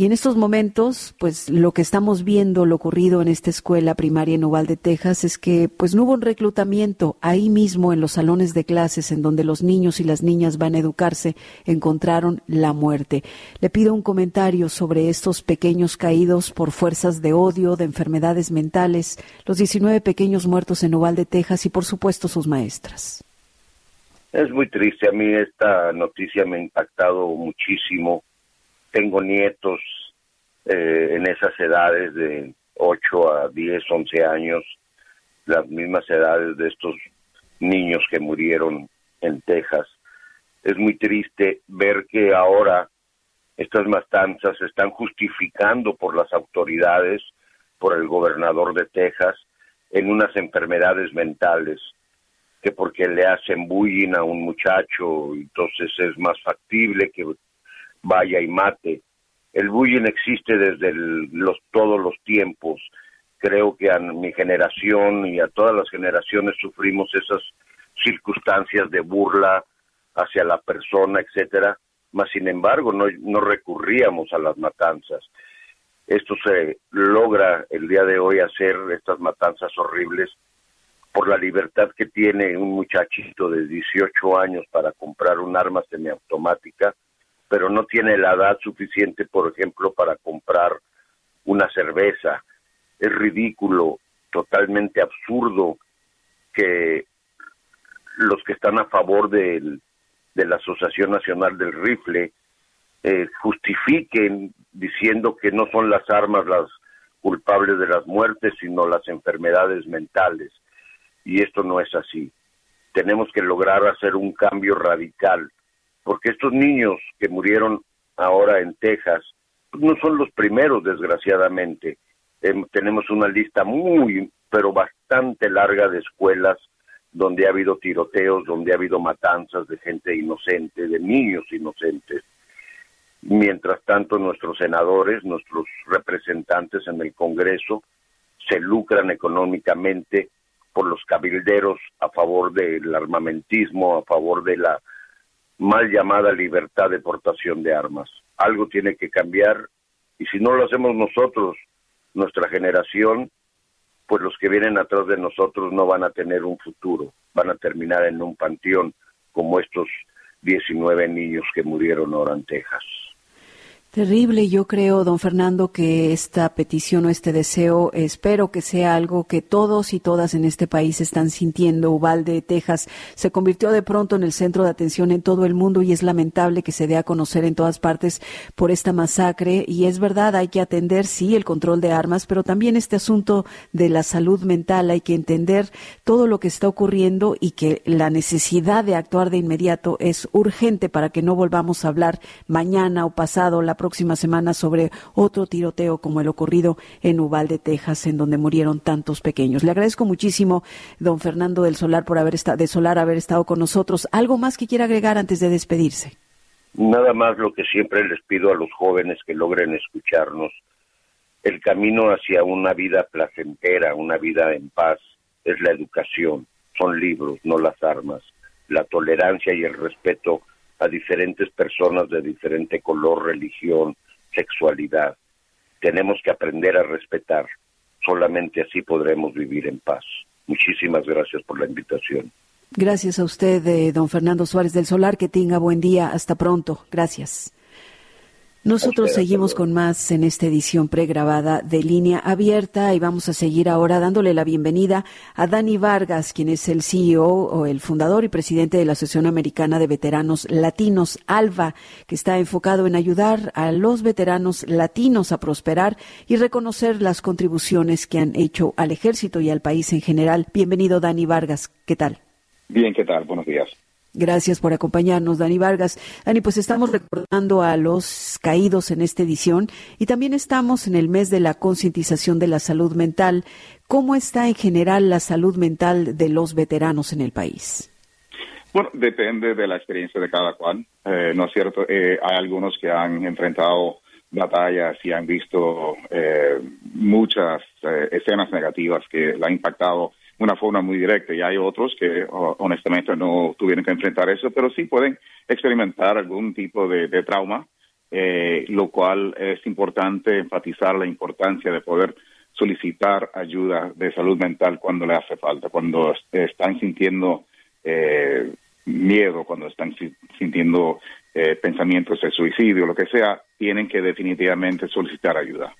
Y en estos momentos, pues lo que estamos viendo, lo ocurrido en esta escuela primaria en Uvalde, Texas, es que pues no hubo un reclutamiento ahí mismo en los salones de clases en donde los niños y las niñas van a educarse, encontraron la muerte. Le pido un comentario sobre estos pequeños caídos por fuerzas de odio, de enfermedades mentales, los 19 pequeños muertos en Uvalde, Texas y por supuesto sus maestras. Es muy triste, a mí esta noticia me ha impactado muchísimo tengo nietos eh, en esas edades de 8 a 10, 11 años, las mismas edades de estos niños que murieron en Texas. Es muy triste ver que ahora estas matanzas se están justificando por las autoridades, por el gobernador de Texas, en unas enfermedades mentales, que porque le hacen bullying a un muchacho, entonces es más factible que vaya y mate. El bullying existe desde los, todos los tiempos. Creo que a mi generación y a todas las generaciones sufrimos esas circunstancias de burla hacia la persona, etcétera, mas sin embargo no, no recurríamos a las matanzas. Esto se logra el día de hoy hacer estas matanzas horribles por la libertad que tiene un muchachito de 18 años para comprar un arma semiautomática pero no tiene la edad suficiente, por ejemplo, para comprar una cerveza. Es ridículo, totalmente absurdo que los que están a favor de la Asociación Nacional del Rifle eh, justifiquen diciendo que no son las armas las culpables de las muertes, sino las enfermedades mentales. Y esto no es así. Tenemos que lograr hacer un cambio radical porque estos niños que murieron ahora en Texas no son los primeros, desgraciadamente. Em, tenemos una lista muy, pero bastante larga de escuelas donde ha habido tiroteos, donde ha habido matanzas de gente inocente, de niños inocentes. Mientras tanto, nuestros senadores, nuestros representantes en el Congreso, se lucran económicamente por los cabilderos a favor del armamentismo, a favor de la mal llamada libertad de portación de armas. Algo tiene que cambiar y si no lo hacemos nosotros, nuestra generación, pues los que vienen atrás de nosotros no van a tener un futuro, van a terminar en un panteón como estos 19 niños que murieron ahora en Texas. Terrible, yo creo, don Fernando, que esta petición o este deseo, espero que sea algo que todos y todas en este país están sintiendo. Uvalde, Texas, se convirtió de pronto en el centro de atención en todo el mundo y es lamentable que se dé a conocer en todas partes por esta masacre. Y es verdad, hay que atender, sí, el control de armas, pero también este asunto de la salud mental. Hay que entender todo lo que está ocurriendo y que la necesidad de actuar de inmediato es urgente para que no volvamos a hablar mañana o pasado la próxima semana sobre otro tiroteo como el ocurrido en Uvalde, Texas, en donde murieron tantos pequeños. Le agradezco muchísimo, don Fernando del Solar, por haber estado, de Solar haber estado con nosotros. ¿Algo más que quiera agregar antes de despedirse? Nada más lo que siempre les pido a los jóvenes que logren escucharnos. El camino hacia una vida placentera, una vida en paz, es la educación. Son libros, no las armas. La tolerancia y el respeto a diferentes personas de diferente color, religión, sexualidad. Tenemos que aprender a respetar. Solamente así podremos vivir en paz. Muchísimas gracias por la invitación. Gracias a usted, eh, don Fernando Suárez del Solar. Que tenga buen día. Hasta pronto. Gracias. Nosotros seguimos con más en esta edición pregrabada de línea abierta y vamos a seguir ahora dándole la bienvenida a Dani Vargas, quien es el CEO o el fundador y presidente de la Asociación Americana de Veteranos Latinos, ALVA, que está enfocado en ayudar a los veteranos latinos a prosperar y reconocer las contribuciones que han hecho al ejército y al país en general. Bienvenido, Dani Vargas. ¿Qué tal? Bien, ¿qué tal? Buenos días. Gracias por acompañarnos, Dani Vargas. Dani, pues estamos recordando a los caídos en esta edición y también estamos en el mes de la concientización de la salud mental. ¿Cómo está en general la salud mental de los veteranos en el país? Bueno, depende de la experiencia de cada cual. Eh, ¿No es cierto? Eh, hay algunos que han enfrentado batallas y han visto eh, muchas escenas negativas que la han impactado una forma muy directa y hay otros que honestamente no tuvieron que enfrentar eso, pero sí pueden experimentar algún tipo de, trauma, lo cual es importante enfatizar la importancia de poder solicitar ayuda de salud mental cuando le hace falta, cuando están sintiendo eh, miedo, cuando están sintiendo eh, pensamientos de suicidio, lo que sea, tienen que definitivamente solicitar ayuda.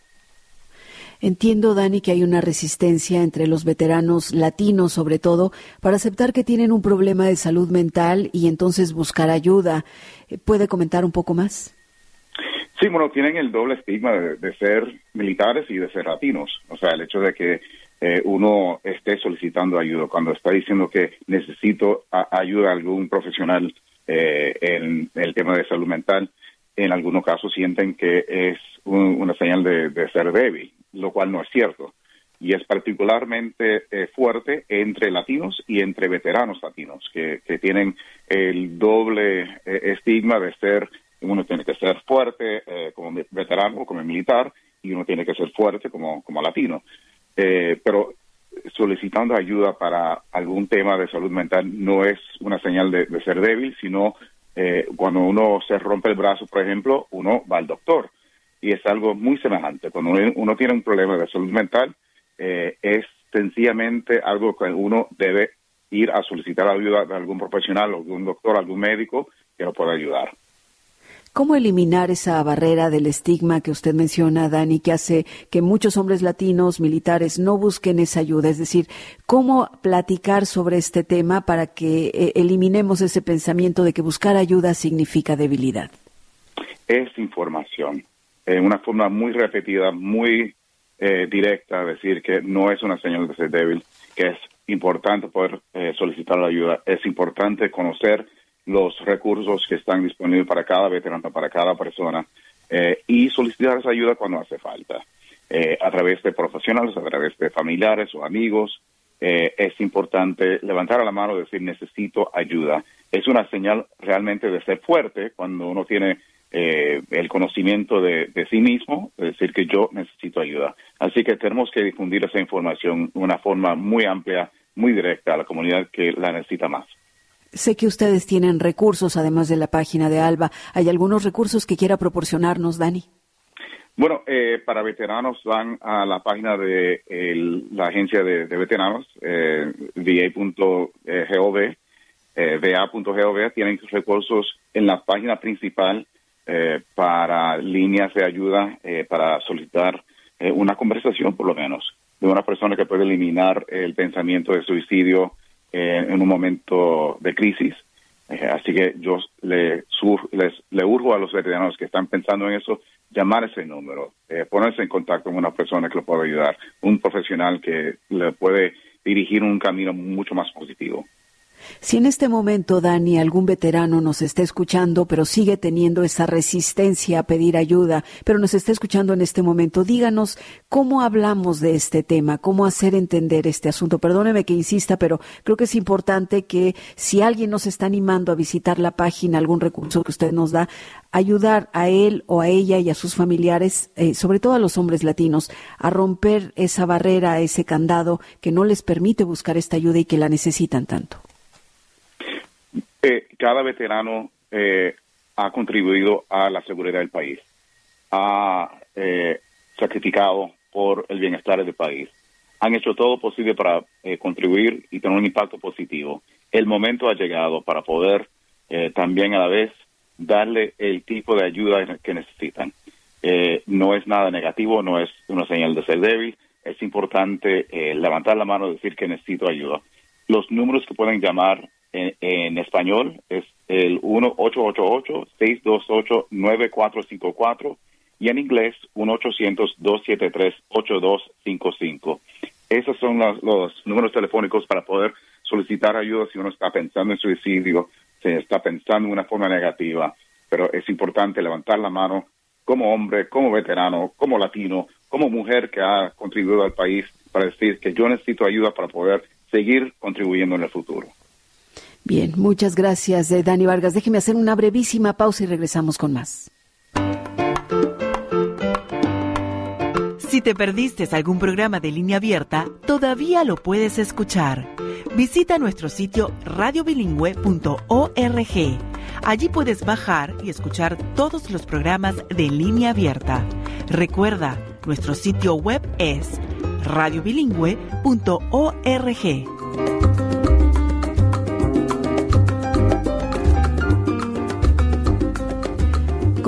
Entiendo, Dani, que hay una resistencia entre los veteranos latinos, sobre todo, para aceptar que tienen un problema de salud mental y entonces buscar ayuda. ¿Puede comentar un poco más? Sí, bueno, tienen el doble estigma de, ser militares y de ser latinos. O sea, el hecho de que eh, uno esté solicitando ayuda, cuando está diciendo que necesito ayuda a algún profesional eh, en el tema de salud mental, en algunos casos sienten que es una señal de, ser débil, lo cual no es cierto. Y es particularmente eh, fuerte entre latinos y entre veteranos latinos, que, que tienen el doble estigma de ser uno tiene que ser fuerte eh, como veterano, como militar, y uno tiene que ser fuerte como, como latino. Eh, pero solicitando ayuda para algún tema de salud mental no es una señal de, ser débil, sino eh, cuando uno se rompe el brazo, por ejemplo, uno va al doctor. Y es algo muy semejante. Cuando uno, tiene un problema de salud mental, es sencillamente algo que uno debe ir a solicitar ayuda de algún profesional, algún doctor, algún médico que lo pueda ayudar. ¿Cómo eliminar esa barrera del estigma que usted menciona, Dani, que hace que muchos hombres latinos militares no busquen esa ayuda? Es decir, ¿cómo platicar sobre este tema para que eh, eliminemos ese pensamiento de que buscar ayuda significa debilidad? Es información, en una forma muy repetida, muy eh, directa, decir que no es una señal de ser débil, que es importante poder eh, solicitar la ayuda, es importante conocer los recursos que están disponibles para cada veterano, para cada persona, eh, y solicitar esa ayuda cuando hace falta, eh, a través de profesionales, a través de familiares o amigos. Eh, es importante levantar la mano y decir necesito ayuda. Es una señal realmente de ser fuerte cuando uno tiene el conocimiento de, de, sí mismo, de decir que yo necesito ayuda. Así que tenemos que difundir esa información de una forma muy amplia, muy directa a la comunidad que la necesita más. Sé que ustedes tienen recursos, además de la página de ALBA. ¿Hay algunos recursos que quiera proporcionarnos, Dani? Bueno, eh, para veteranos van a la página de la agencia de, veteranos, eh, va.gov, eh, va.gov, tienen recursos en la página principal eh, para líneas de ayuda, para solicitar una conversación, por lo menos, de una persona que puede eliminar el pensamiento de suicidio, en un momento de crisis. Eh, así que yo le, les, le urjo a los veteranos que están pensando en eso, llamar ese número, eh, ponerse en contacto con una persona que lo pueda ayudar, un profesional que le puede dirigir un camino mucho más positivo. Si en este momento, Dani, algún veterano nos está escuchando, pero sigue teniendo esa resistencia a pedir ayuda, pero nos está escuchando en este momento, díganos cómo hablamos de este tema, cómo hacer entender este asunto. Perdóneme que insista, pero creo que es importante que si alguien nos está animando a visitar la página, algún recurso que usted nos da, ayudar a él o a ella y a sus familiares, eh, sobre todo a los hombres latinos, a romper esa barrera, ese candado que no les permite buscar esta ayuda y que la necesitan tanto. Eh, cada veterano eh, ha contribuido a la seguridad del país, ha eh, sacrificado por el bienestar del país, han hecho todo posible para contribuir y tener un impacto positivo. El momento ha llegado para poder también a la vez darle el tipo de ayuda que necesitan. no es nada negativo, no es una señal de ser débil, es importante levantar la mano y decir que necesito ayuda. Los números que pueden llamar en, español es el 1-888-628-9454 y en inglés 1-800-273-8255. Esos son los, los, números telefónicos para poder solicitar ayuda si uno está pensando en suicidio, si está pensando en una forma negativa. Pero es importante levantar la mano como hombre, como veterano, como latino, como mujer que ha contribuido al país para decir que yo necesito ayuda para poder seguir contribuyendo en el futuro. Bien, muchas gracias, eh, Dani Vargas. Déjeme hacer una brevísima pausa y regresamos con más. Si te perdiste algún programa de línea abierta, todavía lo puedes escuchar. Visita nuestro sitio radiobilingüe.org. Allí puedes bajar y escuchar todos los programas de línea abierta. Recuerda, nuestro sitio web es radiobilingüe.org.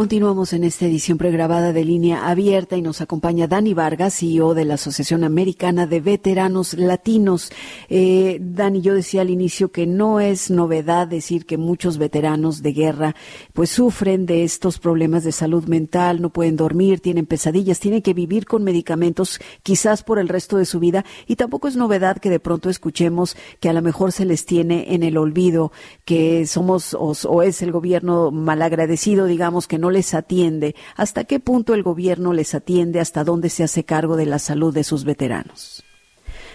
Continuamos en esta edición pregrabada de línea abierta y nos acompaña Dani Vargas, CEO de la Asociación Americana de Veteranos Latinos. Eh, Dani, yo decía al inicio que no es novedad decir que muchos veteranos de guerra pues sufren de estos problemas de salud mental, no pueden dormir, tienen pesadillas, tienen que vivir con medicamentos quizás por el resto de su vida y tampoco es novedad que de pronto escuchemos que a lo mejor se les tiene en el olvido, que somos o, o es el gobierno malagradecido, digamos, que no les atiende, ¿hasta qué punto el gobierno les atiende? ¿Hasta dónde se hace cargo de la salud de sus veteranos?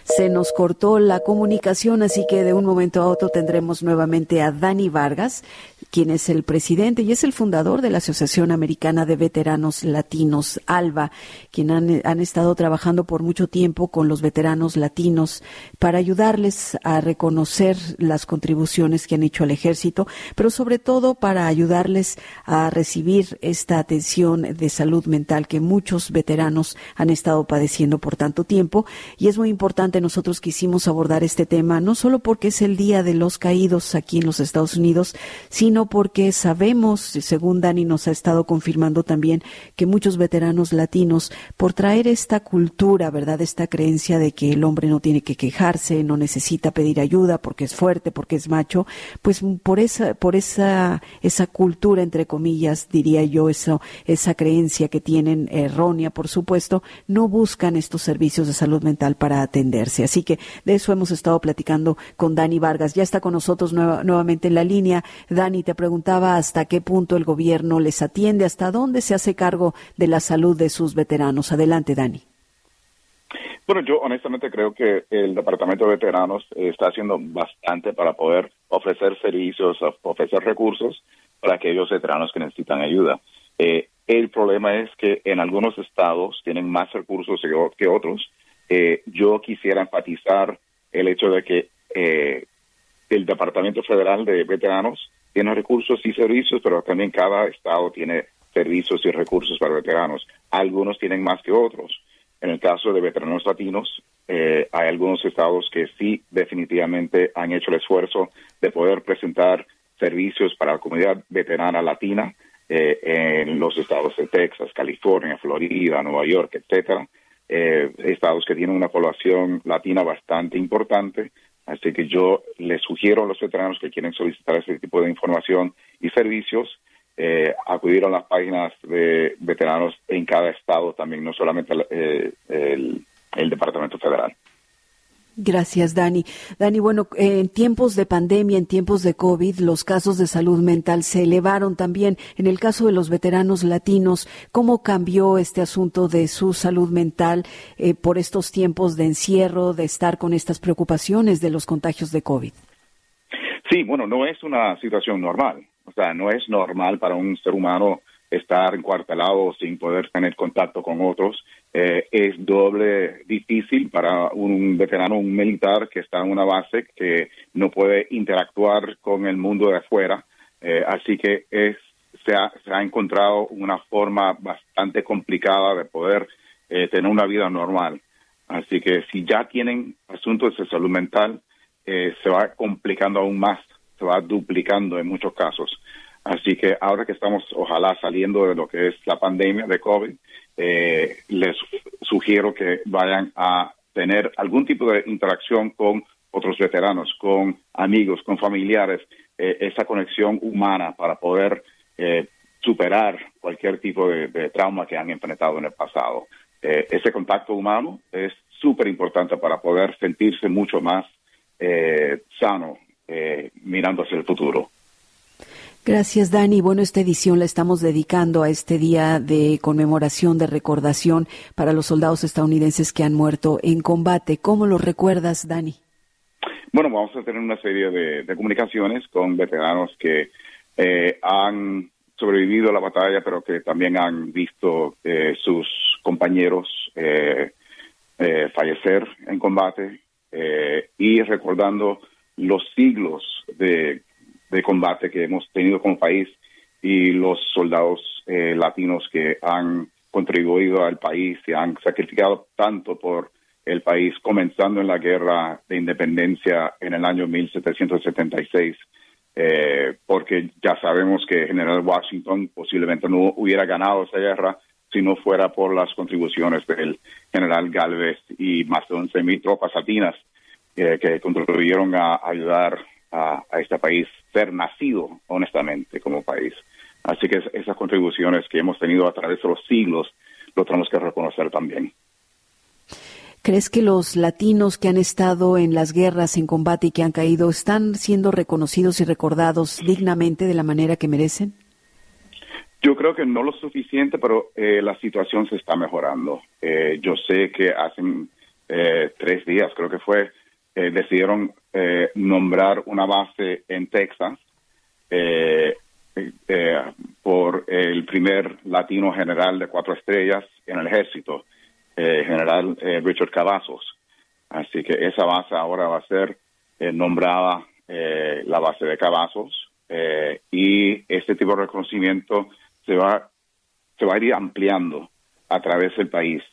Se nos cortó la comunicación, así que de un momento a otro tendremos nuevamente a Dani Vargas, quien es el presidente y es el fundador de la Asociación Americana de Veteranos Latinos, ALBA, quien han, han, estado trabajando por mucho tiempo con los veteranos latinos para ayudarles a reconocer las contribuciones que han hecho al ejército, pero sobre todo para ayudarles a recibir esta atención de salud mental que muchos veteranos han estado padeciendo por tanto tiempo. Y es muy importante, nosotros quisimos abordar este tema, no solo porque es el Día de los Caídos aquí en los Estados Unidos, sino porque sabemos, según Dani nos ha estado confirmando también, que muchos veteranos latinos, por traer esta cultura, ¿verdad? Esta creencia de que el hombre no tiene que quejarse, no necesita pedir ayuda porque es fuerte, porque es macho, pues por esa, por esa, esa cultura, entre comillas, diría yo, eso, esa creencia que tienen errónea, por supuesto, no buscan estos servicios de salud mental para atenderse. Así que de eso hemos estado platicando con Dani Vargas. Ya está con nosotros nueva, nuevamente en la línea. Dani, te preguntaba hasta qué punto el gobierno les atiende, hasta dónde se hace cargo de la salud de sus veteranos. Adelante, Dani. Bueno, yo honestamente creo que el Departamento de Veteranos está haciendo bastante para poder ofrecer servicios, ofrecer recursos para aquellos veteranos que necesitan ayuda. Eh, el problema es que en algunos estados tienen más recursos que otros. Eh, yo quisiera enfatizar el hecho de que eh, el Departamento Federal de Veteranos tiene recursos y servicios, pero también cada estado tiene servicios y recursos para veteranos. Algunos tienen más que otros. En el caso de veteranos latinos, eh, hay algunos estados que sí definitivamente han hecho el esfuerzo de poder presentar servicios para la comunidad veterana latina eh, en los estados de Texas, California, Florida, Nueva York, etcétera. Eh, estados que tienen una población latina bastante importante Así que yo les sugiero a los veteranos que quieren solicitar ese tipo de información y servicios, eh, acudir a las páginas de veteranos en cada estado también, no solamente eh, el, el Departamento Federal. Gracias, Dani. Dani, bueno, en tiempos de pandemia, en tiempos de COVID, los casos de salud mental se elevaron también. En el caso de los veteranos latinos, ¿cómo cambió este asunto de su salud mental eh, por estos tiempos de encierro, de estar con estas preocupaciones de los contagios de COVID? Sí, bueno, no es una situación normal. O sea, no es normal para un ser humano estar encuartelado sin poder tener contacto con otros. Eh, es doble difícil para un veterano, un militar que está en una base que no puede interactuar con el mundo de afuera. Eh, así que es, se, ha, se ha encontrado una forma bastante complicada de poder eh, tener una vida normal. Así que si ya tienen asuntos de salud mental, se va complicando aún más, se va duplicando en muchos casos. Así que ahora que estamos, ojalá, saliendo de lo que es la pandemia de COVID, eh, les sugiero que vayan a tener algún tipo de interacción con otros veteranos, con amigos, con familiares, eh, esa conexión humana para poder eh, superar cualquier tipo de, de, trauma que han enfrentado en el pasado. Eh, ese contacto humano es súper importante para poder sentirse mucho más eh, sano mirando hacia el futuro. Gracias, Dani. Bueno, esta edición la estamos dedicando a este día de conmemoración, de recordación para los soldados estadounidenses que han muerto en combate. ¿Cómo lo recuerdas, Dani? Bueno, vamos a tener una serie de, comunicaciones con veteranos que eh, han sobrevivido a la batalla, pero que también han visto eh, sus compañeros eh, fallecer en combate y recordando los siglos de, de, combate que hemos tenido como país y los soldados latinos que han contribuido al país y han sacrificado tanto por el país, comenzando en la guerra de independencia en el año 1776, eh, porque ya sabemos que General Washington posiblemente no hubiera ganado esa guerra si no fuera por las contribuciones del general Galvez y más de 11.000 tropas latinas eh, que contribuyeron a ayudar a, este país ser nacido honestamente como país. Así que esas contribuciones que hemos tenido a través de los siglos lo tenemos que reconocer también. ¿Crees que los latinos que han estado en las guerras, en combate y que han caído están siendo reconocidos y recordados dignamente de la manera que merecen? Yo creo que no lo suficiente, pero eh, la situación se está mejorando. Eh, yo sé que hace eh, tres días, creo que fue, decidieron nombrar una base en Texas por el primer latino general de cuatro estrellas en el ejército. Eh, general eh, Richard Cavazos. Así que esa base ahora va a ser eh, nombrada la base de Cavazos y este tipo de reconocimiento se va, se va a ir ampliando a través del país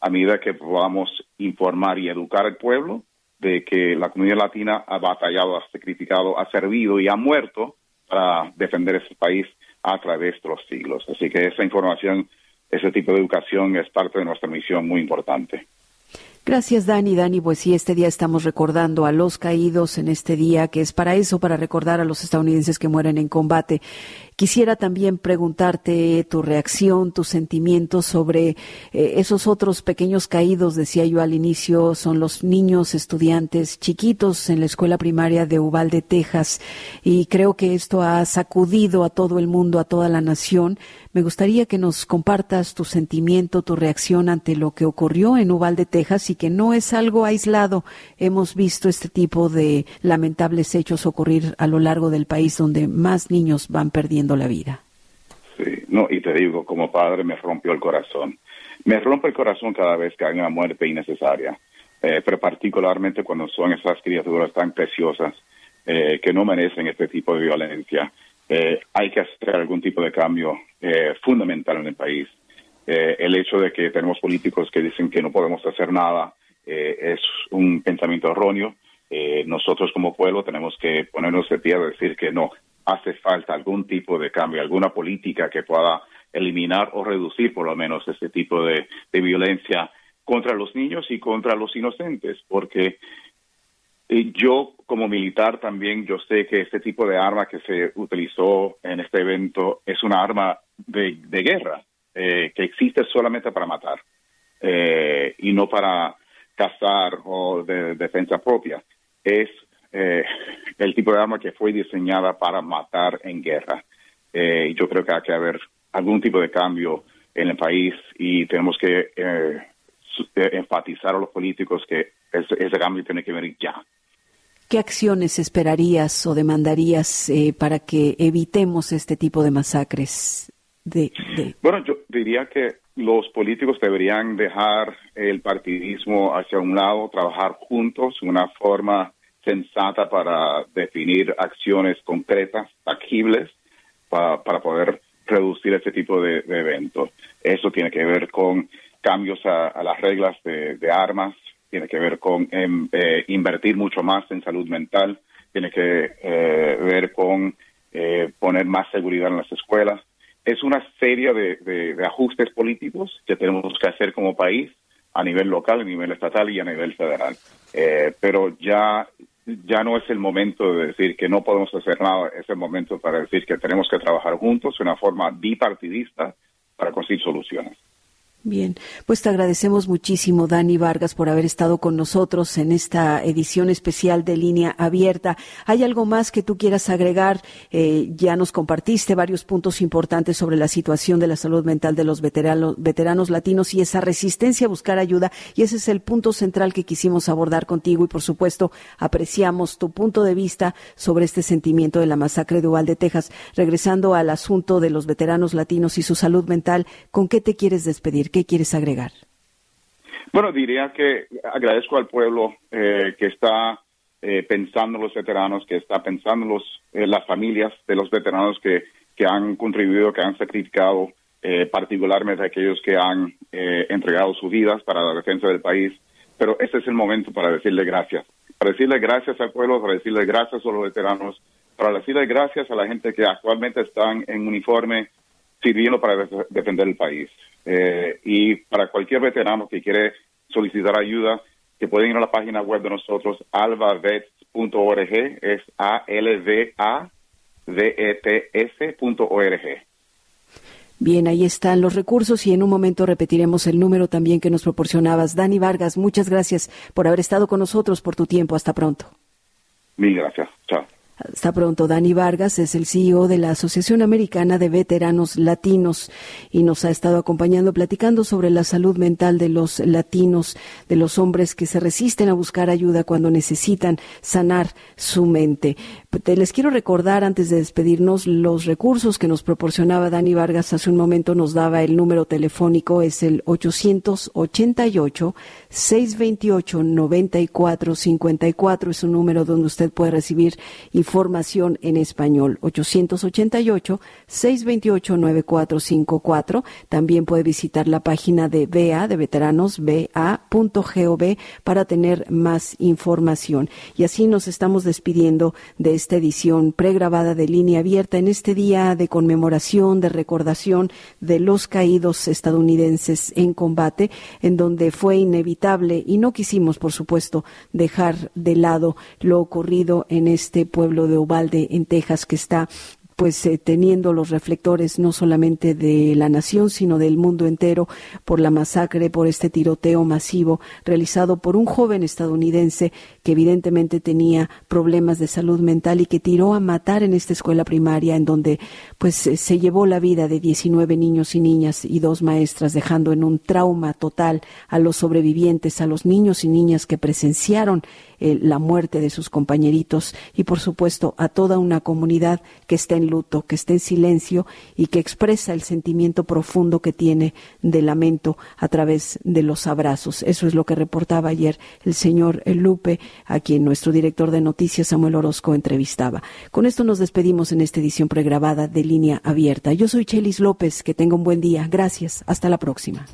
a medida que podamos informar y educar al pueblo de que la comunidad latina ha batallado, ha sacrificado, ha servido y ha muerto para defender ese país a través de los siglos. Así que esa información ese tipo de educación es parte de nuestra misión muy importante. Gracias, Dani. Dani, pues sí, este día estamos recordando a los caídos en este día, que es para eso, para recordar a los estadounidenses que mueren en combate. Quisiera también preguntarte tu reacción, tus sentimientos sobre eh, esos otros pequeños caídos, decía yo al inicio, son los niños estudiantes chiquitos en la escuela primaria de Uvalde, Texas, y creo que esto ha sacudido a todo el mundo, a toda la nación. Me gustaría que nos compartas tu sentimiento, tu reacción ante lo que ocurrió en Uvalde, Texas, y que no es algo aislado. Hemos visto este tipo de lamentables hechos ocurrir a lo largo del país donde más niños van perdiendo la vida. Sí, no, y te digo, como padre me rompió el corazón. Me rompe el corazón cada vez que hay una muerte innecesaria, eh, pero particularmente cuando son esas criaturas tan preciosas eh, que no merecen este tipo de violencia. Eh, hay que hacer algún tipo de cambio fundamental en el país. el hecho de que tenemos políticos que dicen que no podemos hacer nada es un pensamiento erróneo. nosotros como pueblo tenemos que ponernos de pie a decir que no, hace falta algún tipo de cambio, alguna política que pueda eliminar o reducir por lo menos este tipo de, violencia contra los niños y contra los inocentes, porque eh, yo como militar también yo sé que este tipo de arma que se utilizó en este evento es una arma de, guerra eh, que existe solamente para matar eh, y no para cazar o de defensa propia. Es eh, (laughs) el tipo de arma que fue diseñada para matar en guerra. Eh, yo creo que hay que haber algún tipo de cambio en el país y tenemos que eh, enfatizar a los políticos que ese, cambio tiene que venir ya. ¿Qué acciones esperarías o demandarías para que evitemos este tipo de masacres? Bueno, yo diría que los políticos deberían dejar el partidismo hacia un lado, trabajar juntos, una forma sensata para definir acciones concretas, tangibles, para poder reducir este tipo de, eventos. Eso tiene que ver con cambios a, las reglas de, armas, tiene que ver con em, eh, invertir mucho más en salud mental, tiene que eh, ver con eh, poner más seguridad en las escuelas. Es una serie de, ajustes políticos que tenemos que hacer como país a nivel local, a nivel estatal y a nivel federal. pero ya ya no es el momento de decir que no podemos hacer nada, es el momento para decir que tenemos que trabajar juntos de una forma bipartidista para conseguir soluciones. Bien, pues te agradecemos muchísimo, Dani Vargas, por haber estado con nosotros en esta edición especial de Línea Abierta. ¿Hay algo más que tú quieras agregar? Eh, ya nos compartiste varios puntos importantes sobre la situación de la salud mental de los veteranos, veteranos latinos y esa resistencia a buscar ayuda. Y ese es el punto central que quisimos abordar contigo. Y por supuesto, apreciamos tu punto de vista sobre este sentimiento de la masacre de Uvalde, Texas. Regresando al asunto de los veteranos latinos y su salud mental, ¿con qué te quieres despedir? ¿Qué quieres agregar? Bueno, diría que agradezco al pueblo eh, que está eh, pensando en los veteranos, que está pensando en los, las familias de los veteranos que, que han contribuido, que han sacrificado, eh, particularmente aquellos que han entregado sus vidas para la defensa del país. Pero este es el momento para decirle gracias. Para decirle gracias al pueblo, para decirle gracias a los veteranos, para decirle gracias a la gente que actualmente están en uniforme sirviendo para defender el país. Eh, y para cualquier veterano que quiere solicitar ayuda, que pueden ir a la página web de nosotros, alvavets.org, es A-L-V-A-V-E-T-S.org. Bien, ahí están los recursos y en un momento repetiremos el número también que nos proporcionabas. Dani Vargas, muchas gracias por haber estado con nosotros, por tu tiempo. Hasta pronto. Mil gracias. Chao. Hasta pronto. Dani Vargas es el CEO de la Asociación Americana de Veteranos Latinos y nos ha estado acompañando platicando sobre la salud mental de los latinos, de los hombres que se resisten a buscar ayuda cuando necesitan sanar su mente. Te les quiero recordar antes de despedirnos los recursos que nos proporcionaba Dani Vargas hace un momento nos daba el número telefónico es el 888 628 9454 es un número donde usted puede recibir información en español. 888-628-9454. También puede visitar la página de BA, de veteranos, ba.gov, para tener más información. Y así nos estamos despidiendo de esta edición pregrabada de línea abierta en este día de conmemoración, de recordación de los caídos estadounidenses en combate, en donde fue inevitable y no quisimos, por supuesto, dejar de lado lo ocurrido en este pueblo de Uvalde, en Texas, que está pues eh, teniendo los reflectores no solamente de la nación, sino del mundo entero por la masacre, por este tiroteo masivo realizado por un joven estadounidense que evidentemente tenía problemas de salud mental y que tiró a matar en esta escuela primaria en donde pues eh, se llevó la vida de 19 niños y niñas y dos maestras dejando en un trauma total a los sobrevivientes, a los niños y niñas que presenciaron eh, la muerte de sus compañeritos y, por supuesto, a toda una comunidad que está en luto, que está en silencio y que expresa el sentimiento profundo que tiene de lamento a través de los abrazos. Eso es lo que reportaba ayer el señor Lupe, a quien nuestro director de noticias, Samuel Orozco, entrevistaba. Con esto nos despedimos en esta edición pregrabada de Línea Abierta. Yo soy Chelis López. Que tenga un buen día. Gracias. Hasta la próxima.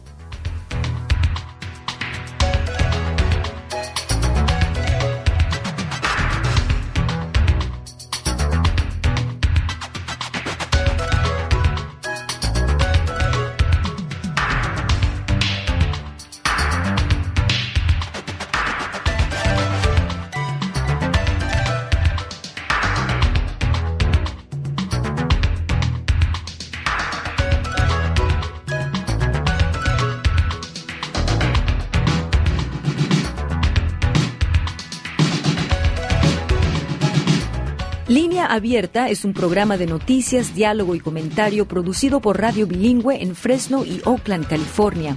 Abierta es un programa de noticias, diálogo y comentario producido por Radio Bilingüe en Fresno y Oakland, California,